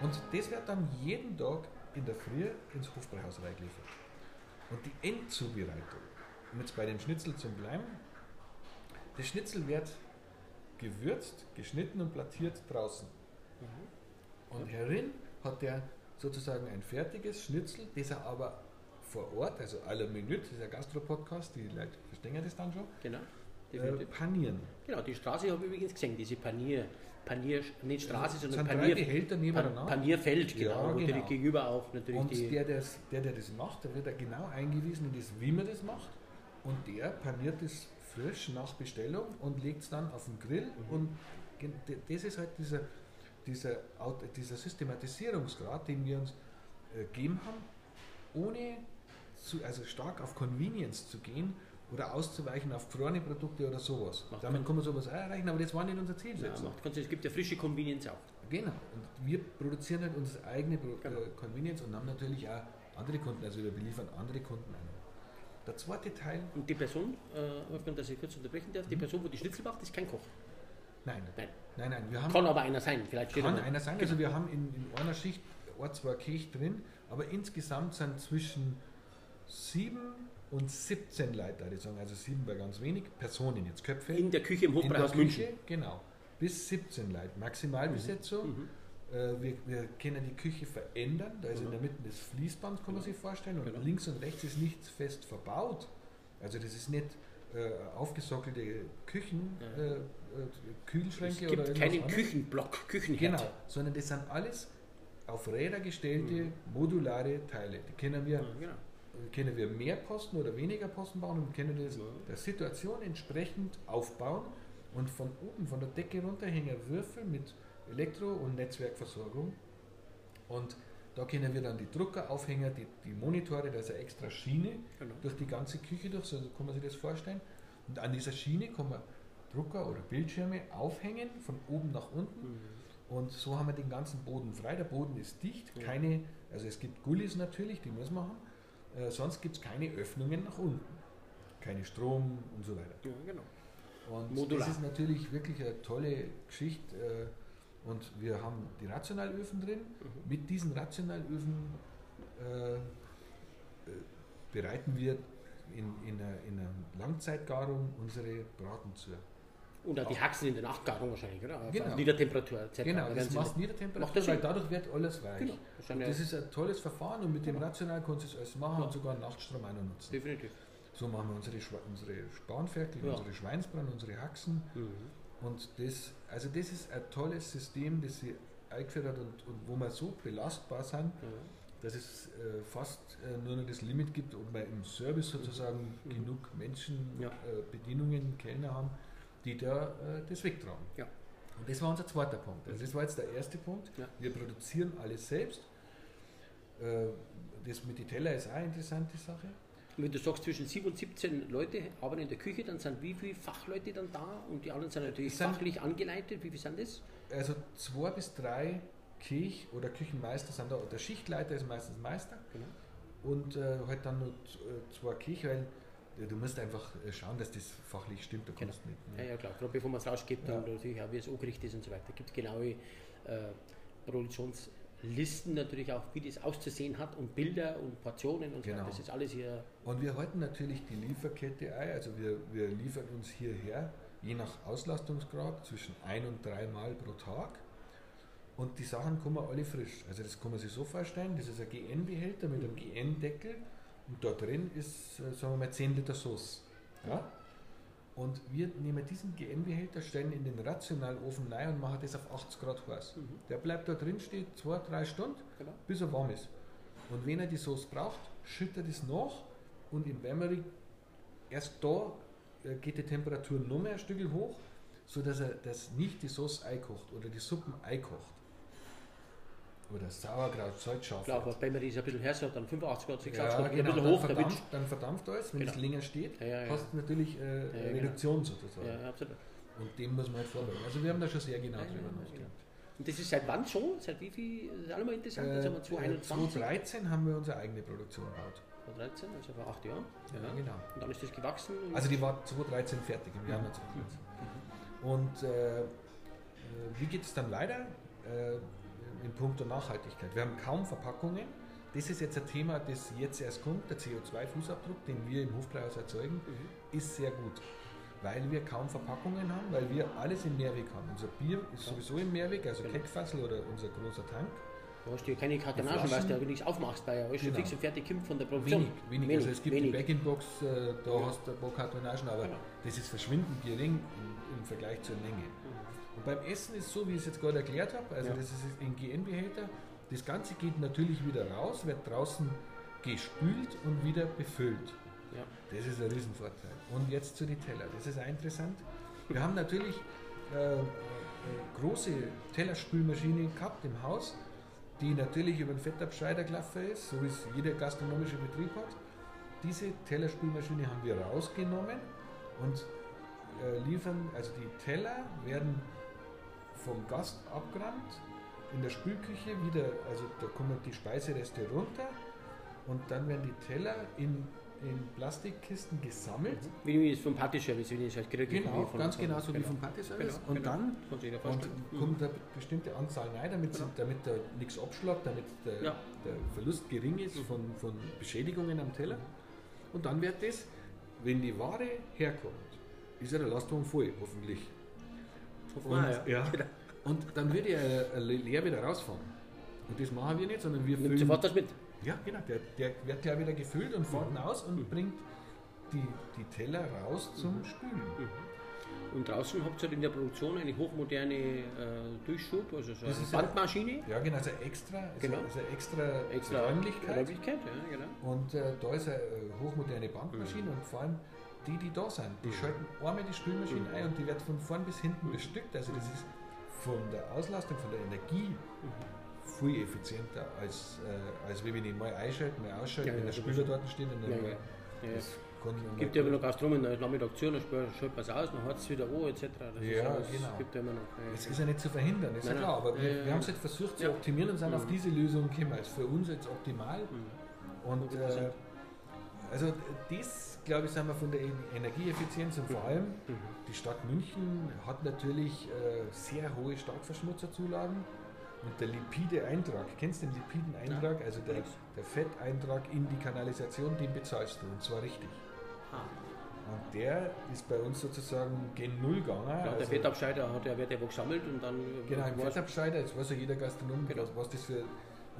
Und das wird dann jeden Tag in der Früh ins Hofbräuhaus reingeliefert. Und die Endzubereitung, um jetzt bei dem Schnitzel zu bleiben, das Schnitzel wird gewürzt, geschnitten und plattiert draußen. Mhm. Und herin hat er sozusagen ein fertiges Schnitzel, das er aber vor Ort, also à la Minute, das ist ein Gastro-Podcast, die Leute verstehen das dann schon, genau, äh, panieren. Genau, die Straße habe ich übrigens gesehen, diese Panier, Panier, nicht Straße, ja, sondern Panier, Behälter Pan, Panierfeld, genau, ja, wo genau. gegenüber auch natürlich Und die der, das, der, der das macht, der wird da genau eingewiesen in das, wie man das macht. Und der paniert das frisch nach Bestellung und legt es dann auf den Grill. Mhm. Und das ist halt dieser, dieser, dieser Systematisierungsgrad, den wir uns äh, gegeben haben, ohne zu, also stark auf Convenience zu gehen oder auszuweichen auf gefrorene Produkte oder sowas. Macht Damit kann man sowas auch erreichen, aber das war nicht unser Ziel. Ja, macht, es gibt ja frische Convenience auch. Genau. Und wir produzieren halt unsere eigene genau. Äh, Convenience und haben natürlich auch andere Kunden, also wir beliefern andere Kunden ein. Der zweite Teil. Und die Person, äh, dass ich kurz unterbrechen darf, die mhm. Person, wo die Schnitzel macht, ist kein Koch. Nein. Nein. Nein, nein. Wir haben, kann aber einer sein, vielleicht Kann einer sein. Also wir haben in, in einer Schicht ein, zwei Kirch drin, aber insgesamt sind zwischen sieben und 17 Leute, ich sagen, also sieben war ganz wenig, Personen jetzt, Köpfe. In der Küche im Hochbrauhaus München. Genau, bis 17 Leute, Maximalbesetzung. Mhm. Mhm. Äh, wir, wir können die Küche verändern, da ist mhm. in der Mitte das Fließband, kann man sich vorstellen, und genau. links und rechts ist nichts fest verbaut. Also das ist nicht äh, aufgesockelte Küchen, ja. äh, äh Kühlschränke es gibt oder keinen Küchenblock, Küchenherd. Genau, sondern das sind alles auf Räder gestellte mhm. modulare Teile. Die können wir ja, genau können wir mehr Posten oder weniger Posten bauen und können das der Situation entsprechend aufbauen und von oben, von der Decke runter hängen Würfel mit Elektro- und Netzwerkversorgung und da können wir dann die Druckeraufhänger, die, die Monitore, da ist eine extra Schiene genau. durch die ganze Küche durch, so kann man sich das vorstellen. Und an dieser Schiene kann man Drucker oder Bildschirme aufhängen, von oben nach unten. Mhm. Und so haben wir den ganzen Boden frei. Der Boden ist dicht, keine, also es gibt Gullis natürlich, die muss man haben, äh, sonst gibt es keine Öffnungen nach unten. Keine Strom und so weiter. Ja, genau. Und Modular. das ist natürlich wirklich eine tolle Geschichte. Äh, und wir haben die Rationalöfen drin. Mhm. Mit diesen Rationalöfen äh, äh, bereiten wir in, in, einer, in einer Langzeitgarung unsere Braten zu. Und auch die Haxen in der Nachtgarung wahrscheinlich, oder? Auf genau. Niedertemperatur etc. Genau, das macht Niedertemperatur, weil dadurch wird alles weich. Genau. Das, das ist ein tolles Verfahren und mit dem Rational kannst du es alles machen ja. und sogar Nachtstrom auch nutzen. Definitiv. So machen wir unsere, unsere Spanferkel, ja. unsere Schweinsbrann, unsere Haxen. Mhm. Und das, also das ist ein tolles System, das sie eingeführt hat und, und wo wir so belastbar sind, mhm. dass es äh, fast äh, nur noch das Limit gibt, ob wir im Service sozusagen mhm. genug Menschen, ja. äh, Bedienungen, Kellner haben die da äh, das wegtragen. Ja. Und das war unser zweiter Punkt. Also das war jetzt der erste Punkt. Ja. Wir produzieren alles selbst. Äh, das mit den Teller ist auch eine interessante Sache. wenn du sagst, zwischen 7 und 17 Leute arbeiten in der Küche, dann sind wie viele Fachleute dann da? Und die anderen sind natürlich sind, fachlich angeleitet. Wie viele sind das? Also zwei bis drei Kirch- oder Küchenmeister sind da. Der Schichtleiter ist meistens Meister. Genau. Und äh, halt dann noch äh, zwei Kirch, weil du musst einfach äh, schauen, dass das fachlich stimmt. Du genau. nicht, ne? Ja, ja, klar. Gerade bevor man es rausgibt ja. und natürlich auch, wie es angerichtet ist und so weiter. gibt es genaue äh, Produktionslisten natürlich auch, wie das auszusehen hat und Bilder und Portionen und genau. so weiter. Das ist alles hier. Und wir halten natürlich die Lieferkette ein. Also wir, wir liefern uns hierher, je nach Auslastungsgrad, zwischen ein und dreimal pro Tag. Und die Sachen kommen alle frisch. Also das kann man sich so vorstellen, das ist ein GN-Behälter mit einem GN-Deckel und da drin ist, äh, sagen wir mal, 10 Liter Sauce. Ja? Und wir nehmen diesen GN-Behälter, stellen in den Rationalofen rein und machen das auf 80 Grad heiß. Mhm. Der bleibt da drin, steht zwei, drei Stunden, genau. bis er warm ist. Und wenn er die Sauce braucht, schüttet er das nach und in Wärmeri erst da äh, geht die Temperatur noch mehr ein Stück hoch, sodass er das nicht die Sauce einkocht oder die Suppen einkocht. Oder Sauerkraut, Salzscharf. Klar, aber wenn man das ein bisschen her dann 85 Grad, 6 ja, genau, ein bisschen hoch, dann verdampft, dann verdampft alles, wenn genau. es länger steht, ja, ja, hast du natürlich äh, ja, genau. Reduktion genau. sozusagen. Ja, absolut. Und dem muss man halt vorbereiten. Also wir haben da schon sehr genau drüber nachgedacht. Und das ist seit wann schon? Seit wie viel? Das ist auch mal interessant. Äh, haben wir 2021. 2013 haben wir unsere eigene Produktion gebaut. 2013, also vor acht Jahren. Ja, ja, genau. Und dann ist das gewachsen? Also die war 2013 fertig, im Januar 2013. Mhm. Und äh, äh, wie geht es dann weiter? In puncto Nachhaltigkeit. Wir haben kaum Verpackungen. Das ist jetzt ein Thema, das jetzt erst kommt. Der CO2-Fußabdruck, den wir im Hofbräuhaus erzeugen, mhm. ist sehr gut. Weil wir kaum Verpackungen haben, weil wir alles im Mehrweg haben. Unser Bier ist sowieso im Mehrweg, also genau. Keckfassel oder unser großer Tank. Du hast ja keine Kartonagen, weißt du, wenn du nichts aufmachst, weil ja alles genau. fix und fertig kommt von der Produktion. Wenig, wenig. wenig. also es gibt wenig. die Back-in-Box, äh, da ja. hast du ein paar Kartonagen, aber genau. das ist verschwindend gering im, im Vergleich zur Menge. Und beim Essen ist so, wie ich es jetzt gerade erklärt habe, also ja. das ist ein GN-Behälter. Das Ganze geht natürlich wieder raus, wird draußen gespült und wieder befüllt. Ja. Das ist ein Riesenvorteil. Und jetzt zu den Teller. Das ist auch interessant. Wir haben natürlich äh, äh, große Tellerspülmaschine gehabt im Haus, die natürlich über den Fettabscheider gelaufen ist, so wie es jeder gastronomische Betrieb hat. Diese Tellerspülmaschine haben wir rausgenommen und äh, liefern, also die Teller werden vom Gast abgerammt, in der Spülküche wieder, also da kommen die Speisereste runter und dann werden die Teller in, in Plastikkisten gesammelt. Wie es vom Partyservice, wie ich halt kriege. Genau, ganz genauso genau. wie vom Partyservice. Genau, und genau. dann und kommt eine bestimmte Anzahl rein, damit, genau. damit da nichts abschlagt, damit der, ja. der, Verlust gering ist mhm. von, von Beschädigungen am Teller. Und dann wird das, wenn die Ware herkommt, ist der Lastwagen voll, hoffentlich. Und, ja. ja. Genau. und dann wird er leer wieder rausfahren. Und das machen wir nicht, sondern wir Nimmt füllen. sofort das mit. Ja, genau. Der, der wird gleich wieder gefüllt und fährt mhm. aus und mhm. bringt die, die Teller raus zum mhm. Spülen. Mhm. Und draußen habt ihr halt in der Produktion eine hochmoderne äh, Durchschub, also so eine Bandmaschine. ja, genau, also extra, genau. Also extra, extra Räumlichkeit. Räumlichkeit ja, genau. Und äh, da ist eine äh, hochmoderne Bandmaschine mhm. und vor allem die, die da sind, die schalten einmal die Spülmaschine ein und die wird von vorn bis hinten bestückt. Also das ist von der Auslastung, von der Energie viel effizienter, als, äh, als wenn ich mal einschalten, mal ausschalten, ja, wenn der Spüler dort steht. Und dann ja, ja. Es gibt ja immer noch Gastronomen, dann Nachmittag zu, dann schaltet man es aus, dann hat es wieder an, etc. Das ja, alles, genau. Gibt ja immer noch, es ist ja nicht zu verhindern, ist nein, ja klar, aber wir, wir haben es jetzt versucht zu optimieren und sind mhm. auf diese Lösung gekommen. Ist für uns jetzt optimal. Mhm. Und äh, also das, glaube ich, sind wir von der Energieeffizienz und vor allem die Stadt München hat natürlich äh, sehr hohe Starkverschmutzerzulagen und der lipide Eintrag, kennst du den lipiden Eintrag, also der, der Fetteintrag in die Kanalisation, den bezahlst du und zwar richtig. Ah. Und der ist bei uns sozusagen gen Null gegangen. Ja, der also Fettabscheider hat ja, wird ja wo gesammelt und dann. Genau, im Fettabscheider, jetzt weiß ja jeder Gastronom, genau. was das für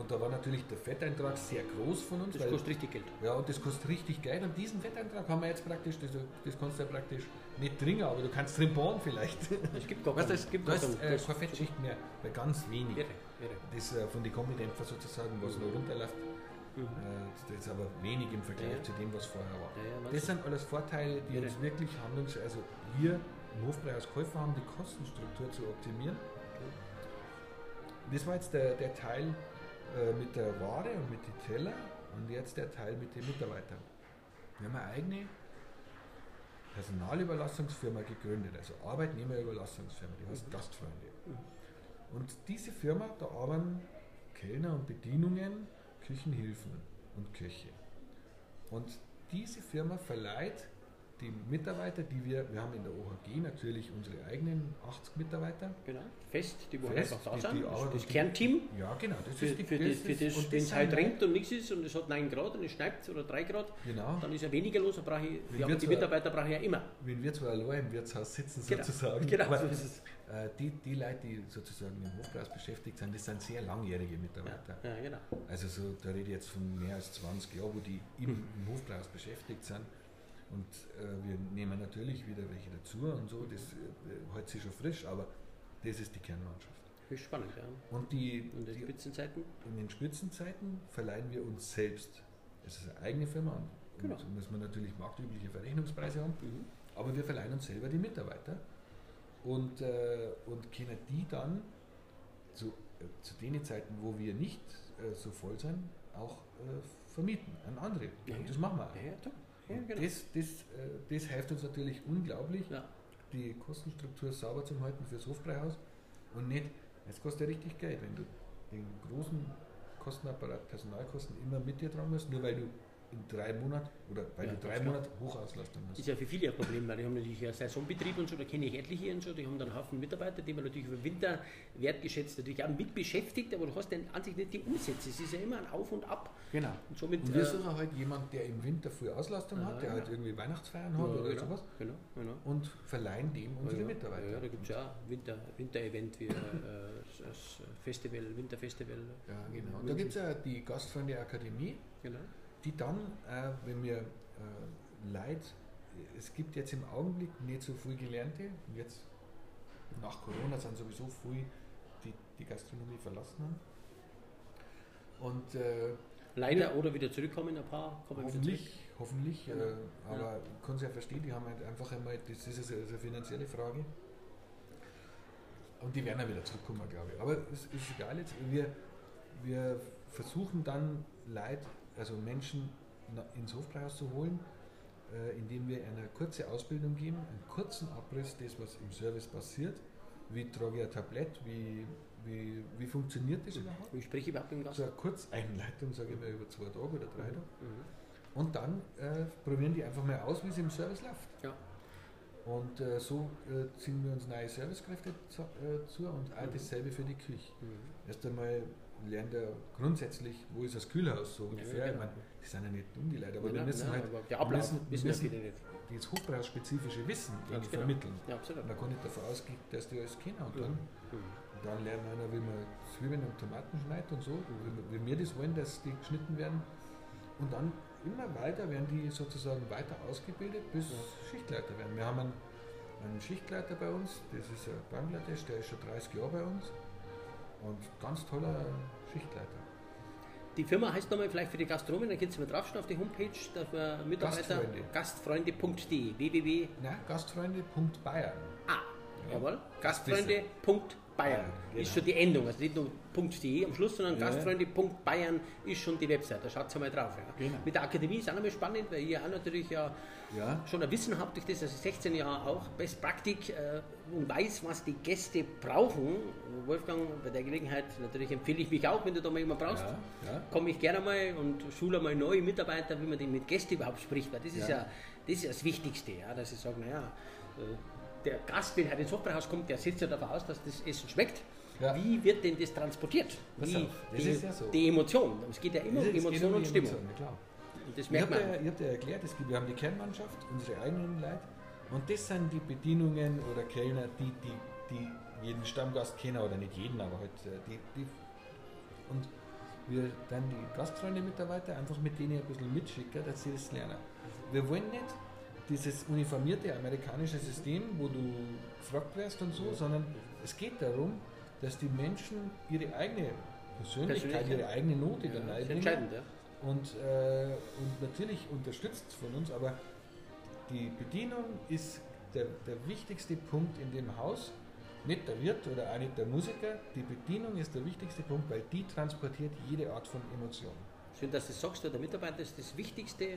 und da war natürlich der Fetteintrag sehr groß von uns. Das weil, kostet richtig Geld. Ja, und das kostet richtig Geld. Und diesen Fetteintrag haben wir jetzt praktisch, das, das kannst du ja praktisch nicht trinken, aber du kannst drin bauen vielleicht. Es gibt gar weißt, es gibt da ist äh, keine Fettschicht mehr, weil ganz wenig. Irre, irre. Das äh, von den Kombidämpfer sozusagen, was mhm. noch runterläuft. Mhm. Äh, das ist aber wenig im Vergleich ja. zu dem, was vorher war. Ja, ja, das sind alles Vorteile, die irre. uns wirklich handlungs-, also wir im Hofpreis Käufer haben, die Kostenstruktur zu optimieren. Das war jetzt der, der Teil, äh, mit der Ware und mit den Teller und jetzt der Teil mit den Mitarbeitern. Wir haben eine eigene Personalüberlassungsfirma gegründet, also Arbeitnehmerüberlassungsfirma, die heißt mhm. Gastfreunde. Und diese Firma, da arbeiten Kellner und Bedienungen, Küchenhilfen und Köche. Und diese Firma verleiht die Mitarbeiter, die wir, wir haben in der OHG natürlich unsere eigenen 80 Mitarbeiter. Genau, fest, die wo fest, einfach da sind. Die, die das, Kernteam. Ja, genau. Das für, ist die, für, das, für das, wenn es halt regnet und nichts ist und es hat 9 Grad und es schneit oder 3 Grad, genau. dann ist ja weniger los, brauche ich, ja, die zwar, Mitarbeiter brauche ich ja immer. Wenn wir zwar allein im Wirtshaus sitzen genau. sozusagen, genau, aber, so ist es. äh, die, die Leute, die sozusagen im Hofpreis beschäftigt sind, das sind sehr langjährige Mitarbeiter. Ja, ja, genau. Also so, da rede ich jetzt von mehr als 20 Jahren, wo die im, hm. im Hofpreis beschäftigt sind. Und äh, wir nehmen natürlich wieder welche dazu und so, das äh, hält sich schon frisch, aber das ist die Kernmannschaft. Höchst spannend, ja. Und die, in den Spitzenzeiten? In den Spitzenzeiten verleihen wir uns selbst. Das ist eine eigene Firma an. Genau. Und müssen wir natürlich marktübliche Verrechnungspreise haben. Mhm. Aber wir verleihen uns selber die Mitarbeiter und, äh, und können die dann zu, äh, zu den Zeiten, wo wir nicht äh, so voll sind, auch äh, vermieten an andere. Ja, und das machen wir. Ja, ja, genau. das, das, äh, das hilft uns natürlich unglaublich, die Kostenstruktur sauber zu halten fürs Hofbräuhaus und nicht, es kostet ja richtig Geld, wenn du den großen Kostenapparat, Personalkosten immer mit dir dran musst, nur weil du in drei Monaten oder weil ja, du drei Monate Hochauslastung ist ja für viele ein Problem, weil die haben natürlich einen Saisonbetrieb und so, da kenne ich etliche und so, die haben dann einen Haufen Mitarbeiter, die man natürlich über Winter wertgeschätzt natürlich auch mit beschäftigt, aber du hast dann an sich nicht die Umsätze. Es ist ja immer ein Auf und Ab. Genau. Und, somit, und wir äh, suchen halt jemanden, der im Winter früh Auslastung hat, der halt irgendwie Weihnachtsfeiern hat oder genau, sowas. Genau, genau. Und verleihen dem unsere Mitarbeiter. Ja, da gibt es ja auch Winter, Winter-Event wie äh, das Festival, Winterfestival. Ja, genau. Und da gibt es ja die Gastfreunde Akademie. Genau die dann, äh, wenn wir äh, Leid, es gibt jetzt im Augenblick nicht so viel Gelernte, und jetzt nach Corona sind sowieso viel, die die Gastronomie verlassen haben. Und äh, Leider oder wieder zurückkommen, ein paar kommen hoffentlich, wieder zurück. Hoffentlich, äh, ja. aber ja. ich kann es ja verstehen, die haben halt einfach einmal, das ist eine, eine finanzielle Frage. Und die werden ja wieder zurückkommen, glaube ich. Aber es ist egal jetzt. Wir, wir versuchen dann Leute also Menschen ins Hofbräuhaus zu holen, äh, indem wir eine kurze Ausbildung geben, einen kurzen Abriss des, was im Service passiert. Wie trage ich ein Tablett, wie, wie, wie funktioniert das überhaupt? Wie spreche ich überhaupt im Gast? So eine Kurzeinleitung, sage ich mal, über zwei Tage oder drei Tage. Mhm. Und dann äh, probieren die einfach mal aus, wie es im Service läuft. Ja. Und äh, so äh, ziehen wir uns neue Servicekräfte zu, äh, zu und auch mhm. dasselbe für die Küche. Mhm. Erst einmal lernt er grundsätzlich, wo ist das Kühlhaus so ungefähr. Ja, genau. ich meine, die sind ja nicht dumm, die Leute, aber ja, wir müssen halt der Ablauf müssen, wissen müssen nicht. dieses hochpreisspezifische Wissen genau. vermitteln. Ja, absolut. Und da kann ich davon ausgehen, dass die alles kennen. Und dann, mhm. dann lernen wir, wie man Zwiebeln und Tomaten schneidet und so, mhm. wie, wir das wollen, dass die geschnitten werden. Und dann immer weiter werden die sozusagen weiter ausgebildet, bis ja. Schichtleiter werden. Wir haben einen, einen Schichtleiter bei uns, das ist ein Bangladesch, der ist schon 30 Jahre bei uns und ganz toller Schichtleiter. Die Firma heißt nochmal vielleicht für die Gastronomen, da geht es mal draufschauen auf die Homepage, dass wir Mitarbeiter gastfreunde.de www. Nein, gastfreunde.bayern. Ah, ja. jawohl. Gastfreunde.bayern. Bayern. Genau. Ist schon die Endung, also nicht nur .de am Schluss, sondern ja. gastfreunde.bayern ist schon die Website, da schaut mal drauf. Ja. Genau. Mit der Akademie ist auch nochmal spannend, weil ihr auch natürlich ja, ja. schon ein Wissen habt durch das, also 16 Jahre auch Best Praktik äh, und weiß, was die Gäste brauchen. Wolfgang, bei der Gelegenheit natürlich empfehle ich mich auch, wenn du da mal jemanden brauchst, komme ich gerne mal und schule mal neue Mitarbeiter, wie man mit Gästen überhaupt spricht, weil das ist ja, das, ist das Wichtigste, dass ich sage, naja, äh, der Gast, wenn er ins Hofbräuhaus kommt, der setzt ja davon aus, dass das Essen schmeckt. Ja. Wie wird denn das transportiert? Wie das die, ja so. die, Emotion. Es geht ja immer um Emotion und Stimmung. Emotion, und das merkt ich habe ja, hab ja erklärt, es gibt, wir haben die Kernmannschaft, unsere eigenen Leute. Und das sind die Bedienungen oder Kellner, die, die, die jeden Stammgast kennen, oder nicht jeden, aber halt äh, die, die und wir dann die Gastfreunde-Mitarbeiter einfach mit denen ein bisschen mitschicken, dass sie das lernen. Wir wollen nicht, dieses uniformierte amerikanische System, wo du gefragt wirst und so, sondern es geht darum, dass die Menschen ihre eigene Persönlichkeit, ihre eigene Note ja, dann einbringen. Ja. Und, äh, und natürlich unterstützt von uns, aber die Bedienung ist der, der wichtigste Punkt in dem Haus. Nicht der Wirt oder auch nicht der Musiker. Die Bedienung ist der wichtigste Punkt, weil die transportiert jede Art von Emotion. Schön, dass du das sagst, der Mitarbeiter ist das Wichtigste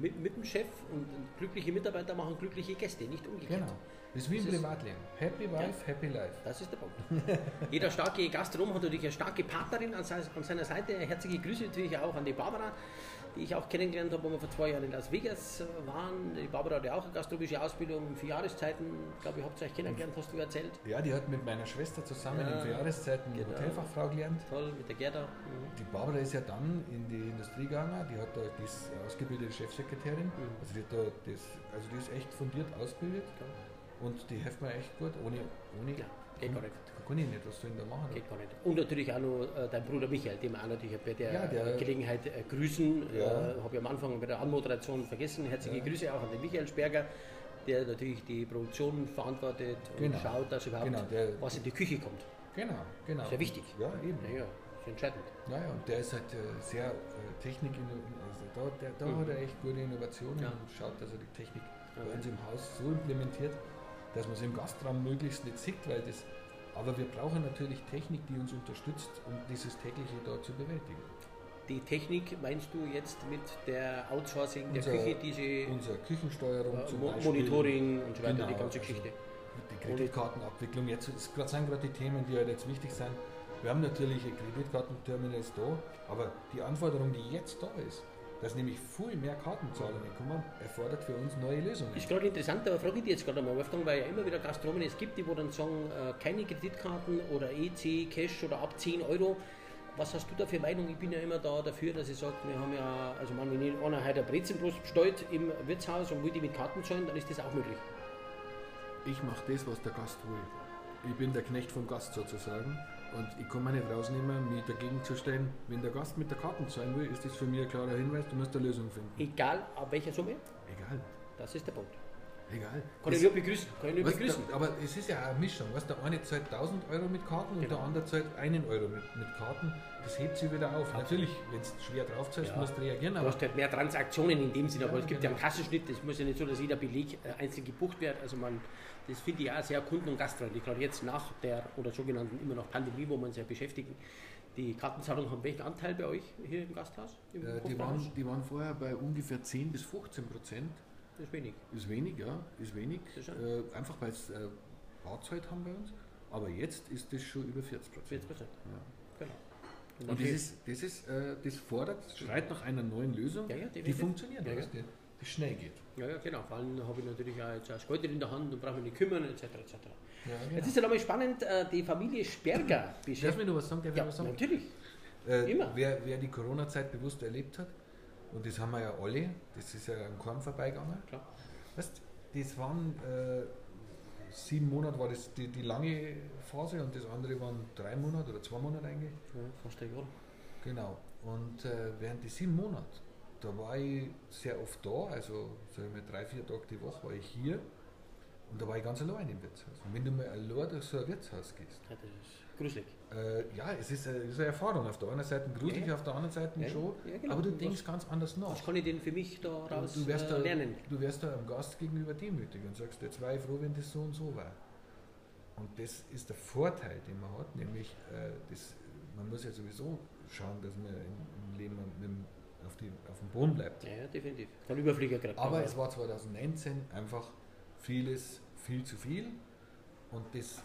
mit, mit, dem Chef und glückliche Mitarbeiter machen glückliche Gäste, nicht umgekehrt. Genau. Das ist wie im Privatleben. Happy Wife, ja, Happy Life. Das ist der Punkt. Jeder starke Gastronom hat natürlich eine starke Partnerin an seiner Seite. Herzliche Grüße natürlich auch an die Barbara, die ich auch kennengelernt habe, wo wir vor zwei Jahren in Las Vegas waren. Die Barbara hat ja auch eine gastronomische Ausbildung für Jahreszeiten. Ich glaube, ich habe es euch kennengelernt, hast du erzählt. Ja, die hat mit meiner Schwester zusammen ja, in vier Jahreszeiten genau. Hotelfachfrau gelernt. Toll, mit der Gerda. Mhm. Die Barbara ist ja dann in die Industrie gegangen, die hat da die ist ausgebildete Chefsekretärin. Mhm. Also, die da das, also die ist echt fundiert ausgebildet. Ja. und die helfen mir echt gut. Ohne, ohne ja, geht gar nicht. Kann ich nicht, was soll ich da machen? Geht gar nicht. Und natürlich auch noch äh, dein Bruder Michael, den wir auch natürlich bei der, ja, der Gelegenheit äh, grüßen. Ja. Äh, Habe ich am Anfang bei der Anmoderation vergessen. Herzliche ja. Grüße auch an den Michael Sperger, der natürlich die Produktion verantwortet und genau. schaut, dass überhaupt genau, der, was in die Küche kommt. Genau, genau. Sehr wichtig. Ja, eben. Ja, ja, ist entscheidend. Ja, ja, und der ist halt äh, sehr äh, Technik, also da, der, da mhm. hat er echt gute Innovationen ja. und schaut, dass er die Technik bei uns im Haus so implementiert, dass man es im Gastraum möglichst nicht sieht, weil das aber wir brauchen natürlich Technik, die uns unterstützt, um dieses tägliche dort zu bewältigen. Die Technik meinst du jetzt mit der Outsourcing der unser, Küche, diese unsere Küchensteuerung, äh, zum Mo Beispiel, Monitoring und so weiter, genau, die ganze also Geschichte. die Kreditkartenabwicklung, jetzt sind gerade die Themen, die halt jetzt wichtig sind. Wir haben natürlich Kreditkartenterminals da, aber die Anforderung, die jetzt da ist, dass nämlich viel mehr Kartenzahlungen kommen, erfordert für uns neue Lösungen. Ist gerade interessant, aber frage ich dich jetzt gerade einmal, Wolfgang, weil ja immer wieder Gastronomen es gibt, die wo dann sagen, äh, keine Kreditkarten oder EC, Cash oder ab 10 Euro. Was hast du da für Meinung? Ich bin ja immer da dafür, dass ich sage, wir haben ja, also man, wenn einer heute eine Brezenbrust bestellt im Wirtshaus und will die mit Karten zahlen, dann ist das auch möglich. Ich mache das, was der Gast will. Ich bin der Knecht vom Gast sozusagen. Und ich kann mich nicht rausnehmen, mich dagegen zu stellen. Wenn der Gast mit der Karte zahlen will, ist das für mich ein klarer Hinweis, du musst eine Lösung finden. Egal, ab welcher Summe? Egal. Das ist der Punkt. Egal. Kann ich nur begrüßen. Kann ich nur begrüßen. Da, aber es ist ja eine Mischung. Was, der eine zahlt 1000 Euro mit Karten genau. und der andere zahlt einen Euro mit, mit Karten. Das hebt sich wieder auf. Absolut. Natürlich, wenn du schwer drauf zahlst, ja. musst du reagieren. du hast halt mehr Transaktionen in dem Sinne, aber ja, es gibt genau. ja einen Kassenschnitt. Es muss ja nicht so, dass jeder Beleg äh, einzeln gebucht wird. Also man das finde ich auch sehr kunden- und gastfreundlich, gerade jetzt nach der oder sogenannten immer noch Pandemie, wo man sich ja beschäftigen. Die Kartenzahlungen haben welchen Anteil bei euch hier im Gasthaus? Im äh, die, waren, die waren vorher bei ungefähr 10 bis 15 Prozent. Das ist wenig. Ist wenig, ja, ist wenig. Ist äh, einfach weil es äh, Bauzeit haben bei uns. Aber jetzt ist das schon über 40 Prozent. 40 Prozent. Ja. Genau. Und, und das, ist, das, ist, äh, das fordert, schreit nach einer neuen Lösung, ja, ja, die funktioniert. Ja, das schnell geht. Ja, ja, genau. Vor allem habe ich natürlich auch jetzt das Geld in der Hand und brauche mich nicht kümmern, etc. etc. Ja, genau. Jetzt ist ja nochmal spannend, äh, die Familie Sperger beschäftigt. Ich noch was sagen? Darf ja, was sagen? natürlich. Äh, Immer. Wer, wer die Corona-Zeit bewusst erlebt hat, und das haben wir ja alle, das ist ja am Korn vorbeigegangen. Klar. Weißt, das waren äh, sieben Monate war das die, die, lange Phase und das andere waren drei Monate oder zwei Monate eigentlich. Ja, fast ein Jahr. Genau. Und äh, während die sieben Monate da war ich sehr oft da, also sagen wir drei, vier Tage die Woche war ich hier und da war ich ganz allein im Wirtshaus. Und wenn du mal allein durch so ein Wirtshaus gehst, ja, das ist gruselig. Äh, ja, es ist, eine, ist eine Erfahrung. Auf der einen Seite gruselig, ja. auf der anderen Seite ja. schon. Genau. Aber du denkst was, ganz anders nach. Was kann ich denn für mich daraus du, wirst äh, da, lernen? Du wirst da einem Gast gegenüber demütig und sagst, jetzt war ich froh, wenn das so und so war. Und das ist der Vorteil, den man hat, nämlich äh, das, man muss ja sowieso schauen, dass man im, im Leben mit dem auf, die, auf dem Boden bleibt. Ja, ja definitiv. Kein Überflieger gerade. Aber es war 2019 einfach vieles viel zu viel und das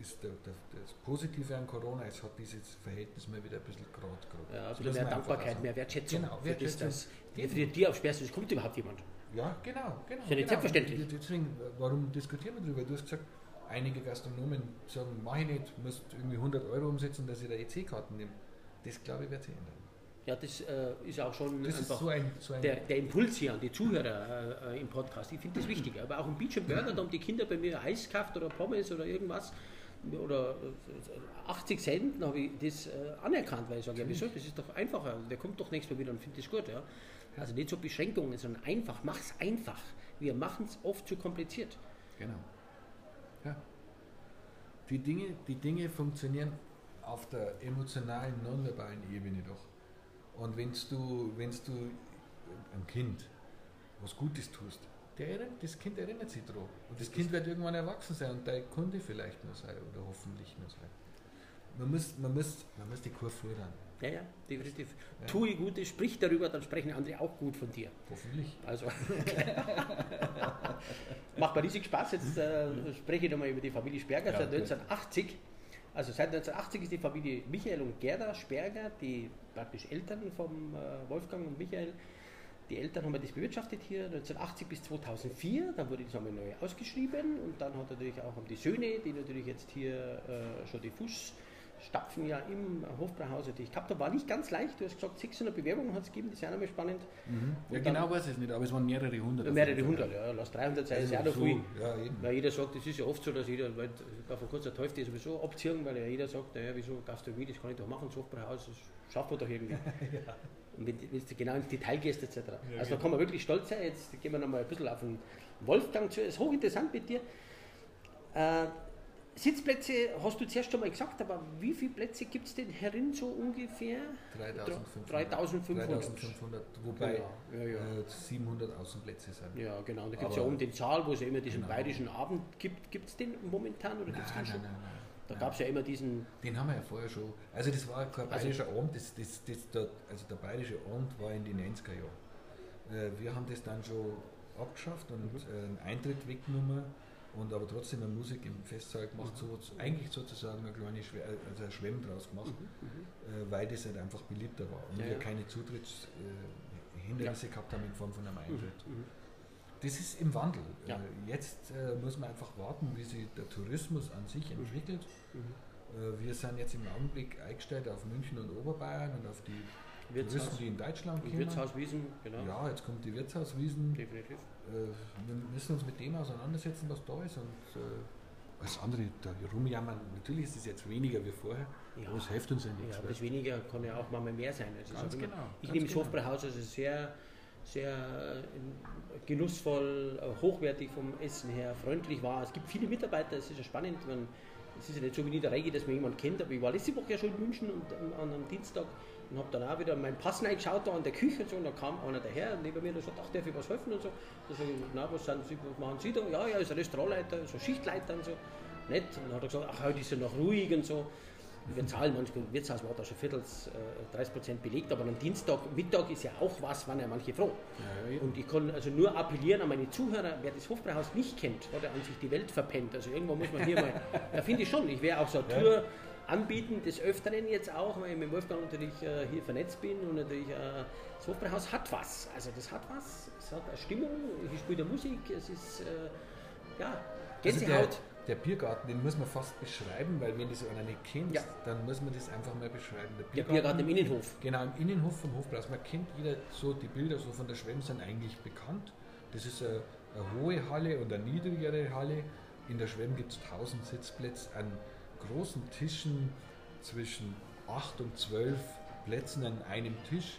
ist der, der, das Positive an Corona, es hat dieses Verhältnis mal wieder ein bisschen gerade Ja, ein bisschen mehr Dankbarkeit, mehr Wertschätzung. Genau, Wertschätzung. Das, das, für aufs Sperrst, es kommt überhaupt jemand. Ja, genau. genau ist ja nicht genau. selbstverständlich. Deswegen, warum diskutieren wir darüber? Du hast gesagt, einige Gastronomen sagen, mach ich nicht, musst irgendwie 100 Euro umsetzen, dass ich da EC-Karten nehme. Das glaube ich wird sich ändern. Ja, das äh, ist auch schon das einfach so ein, so ein der, der, Impuls hier an die Zuhörer äh, im Podcast. Ich finde das wichtig. Aber auch im Beach Burger, da haben die Kinder bei mir Eis gekauft oder Pommes oder irgendwas oder 80 äh, Cent, habe ich das äh, anerkannt, weil ich sage, ja wieso, das ist doch einfacher, der kommt doch nächstes Mal wieder und findet das gut. Ja? Also nicht so Beschränkungen, sondern einfach, mach es einfach. Wir machen es oft zu kompliziert. Genau. Ja. Die Dinge, die Dinge funktionieren auf der emotionalen, nonverbalen Ebene doch. Und wenn du, wenn's du einem Kind was Gutes tust, der, das Kind erinnert sich daran. Und das, das Kind wird irgendwann erwachsen sein und dein Kunde vielleicht nur sein oder hoffentlich nur sein. Man muss, man muss, man muss die Kurve fördern. Ja, ja, definitiv. Ja. Tue Gutes, sprich darüber, dann sprechen andere auch gut von dir. Hoffentlich. Also, macht mir riesig Spaß. Jetzt äh, spreche ich nochmal über die Familie Sperger ja, seit 1980. Also seit 1980 ist die Familie Michael und Gerda Sperger, die praktisch Eltern vom äh, Wolfgang und Michael. Die Eltern haben das bewirtschaftet hier 1980 bis 2004, dann wurde das nochmal neu ausgeschrieben und dann hat natürlich auch die Söhne, die natürlich jetzt hier äh, schon die Fuß stapfen ja im Hofbrauhaus Ich glaube, da war nicht ganz leicht. Du hast gesagt, 600 Bewerbungen hat es gegeben, das ist ja nochmal spannend. Mhm. Ja, genau weiß ich es nicht, aber es waren mehrere hundert. Mehrere hundert, ja. Lass 300 sein, also ist ja noch so, viel. Ja, weil jeder sagt, das ist ja oft so, dass jeder, weil vor kurzem Teufel die sowieso abziehen, weil ja jeder sagt, naja, wieso Gastronomie, das kann ich doch machen, das Hofbrauhaus, das schaffen wir doch irgendwie. ja. Und wenn, wenn du genau ins Detail gehst, etc. Ja, also genau. da kann man wirklich stolz sein. Jetzt gehen wir nochmal ein bisschen auf den Wolfgang zu. Es ist hochinteressant mit dir. Äh, Sitzplätze hast du zuerst schon mal gesagt, aber wie viele Plätze gibt es denn herin so ungefähr? 3500. 3500. 3500 wobei ja, ja. Äh, 700 Außenplätze sind. Ja, genau. Und da gibt es ja um den Saal, wo es ja immer diesen genau. bayerischen Abend gibt. Gibt es den momentan oder gibt es den schon? Nein, nein, nein. Da gab es ja immer diesen. Den haben wir ja vorher schon. Also, das war kein also bayerischer also, Abend, das, das, das, der, also der bayerische Abend war in den 90er Jahren. Äh, wir haben das dann schon abgeschafft und mhm. äh, einen Eintritt weggenommen und aber trotzdem eine Musik im Festsaal gemacht, mhm. so, eigentlich sozusagen eine kleine Schwe also ein Schwemm draus gemacht, mhm. mhm. äh, weil das halt einfach beliebter war und ja, wir ja. keine Zutrittshindernisse äh, gehabt haben in Form von einem mhm, Eintritt. Mhm. Das ist im Wandel. Ja. Äh, jetzt äh, muss man einfach warten, wie sich der Tourismus an sich entwickelt. Äh, wir sind jetzt im Augenblick eingestellt auf München und Oberbayern und auf die Wirtshaus, Touristen, die in Deutschland kommen. Wirtshauswiesen, genau. Ja, jetzt kommt die Wirtshauswiesen. Definitiv. Äh, wir müssen uns mit dem auseinandersetzen, was da ist. Und äh, das andere, da rumjammern, natürlich ist es jetzt weniger wie vorher, ja. aber es hilft uns ja nichts. Ja, aber das weniger kann ja auch mal mehr sein. Also ganz genau. Ich nehme das genau. Hofbräuhaus also sehr, sehr äh, genussvoll, hochwertig vom Essen her, freundlich war. Es gibt viele Mitarbeiter, es ist ja spannend. Man, es ist ja nicht so wie in der Regel, dass man jemanden kennt, aber ich war letzte Woche ja schon in München und an einem Dienstag und habe dann auch wieder meinen Pass reingeschaut da an der Küche und so und da kam einer daher und neben mir der sagt, ach, darf ich was helfen und so. Da sage ich, na, was, sind Sie, was machen Sie da? Ja, ja, ist ein Restaurantleiter, so Schichtleiter und so. Nett. Und dann hat er gesagt, ach, heute ist ja noch ruhig und so. Wir zahlen manchmal, im Wirtshaus war da schon viertels, äh, 30 Prozent belegt, aber am Dienstag, Mittag ist ja auch was, waren ja manche froh. Ja, ja. Und ich kann also nur appellieren an meine Zuhörer, wer das Hofbräuhaus nicht kennt, hat er an sich die Welt verpennt. Also irgendwo muss man hier mal, ja, finde ich schon, ich wäre auch so eine Tour, anbieten, des Öfteren jetzt auch, weil ich mit Wolfgang natürlich äh, hier vernetzt bin und natürlich äh, das Hofbräuhaus hat was. Also das hat was, es hat eine Stimmung, ich spiele Musik, es ist äh, ja, Gänsehaut. Also der, der, Biergarten, den muss man fast beschreiben, weil wenn das einer nicht kennt, ja. dann muss man das einfach mal beschreiben. Der Biergarten, der Biergarten im Innenhof. Genau, im Innenhof vom Hofbräuhaus. Man kennt jeder so, die Bilder so von der Schwemm sind eigentlich bekannt. Das ist eine, eine hohe Halle und eine niedrigere Halle. In der Schwemm gibt es 1000 Sitzplätze an großen Tischen zwischen 8 und 12 Plätzen an einem Tisch.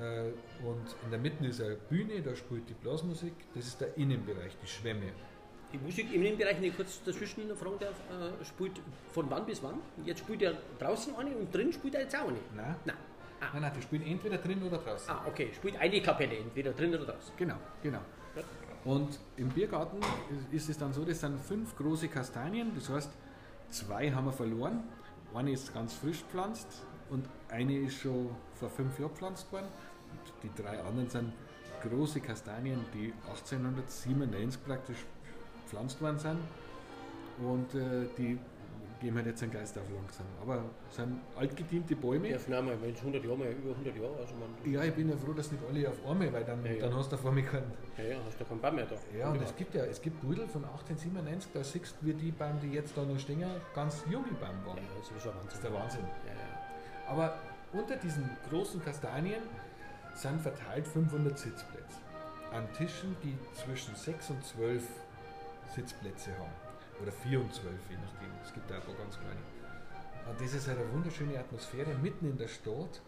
Äh, und in der Mitte ist eine Bühne, da spielt die Blasmusik. Das ist der Innenbereich, die Schwämme. Die Musik im Innenbereich, wenn ich kurz dazwischen fragen darf, äh, spielt von wann bis wann? Jetzt spielt er draußen eine und drin spielt er jetzt auch eine? Nein. Nein. Ah. Nein, nein, die spielt entweder drin oder draußen. Ah, okay, spielt eine Kapelle, entweder drin oder draußen. Genau, genau. Und im Biergarten ist es dann so, das sind fünf große Kastanien, das heißt, Zwei haben wir verloren. Eine ist ganz frisch gepflanzt und eine ist schon vor fünf Jahren gepflanzt worden. Und die drei anderen sind große Kastanien, die 1897 praktisch gepflanzt worden sind. Und äh, die gehen wir jetzt einen Geist auf langsam. Aber es sind altgediente Bäume. Ja, nein, wenn es 100 Jahre, über 100 Jahre. Also man ja, ich bin ja froh, dass nicht alle auf einmal, weil dann, ja, ja. dann hast du vor mir keinen. Ja, ja, hast du keinen Baum mehr da. Ja, und es gibt ja, es gibt Pudel von 1897, da siehst du, wie die Bäume, die jetzt da noch stehen, ganz junge Bäume waren. Ja, das ist schon Wahnsinn. Das ist der Wahnsinn. Aber unter diesen großen Kastanien sind verteilt 500 Sitzplätze. An Tischen, die zwischen 6 und 12 Sitzplätze haben. Oder 4 und 12, je nachdem. Es gibt da ein paar ganz kleine. Und das ist halt eine wunderschöne Atmosphäre. Mitten in der Stadt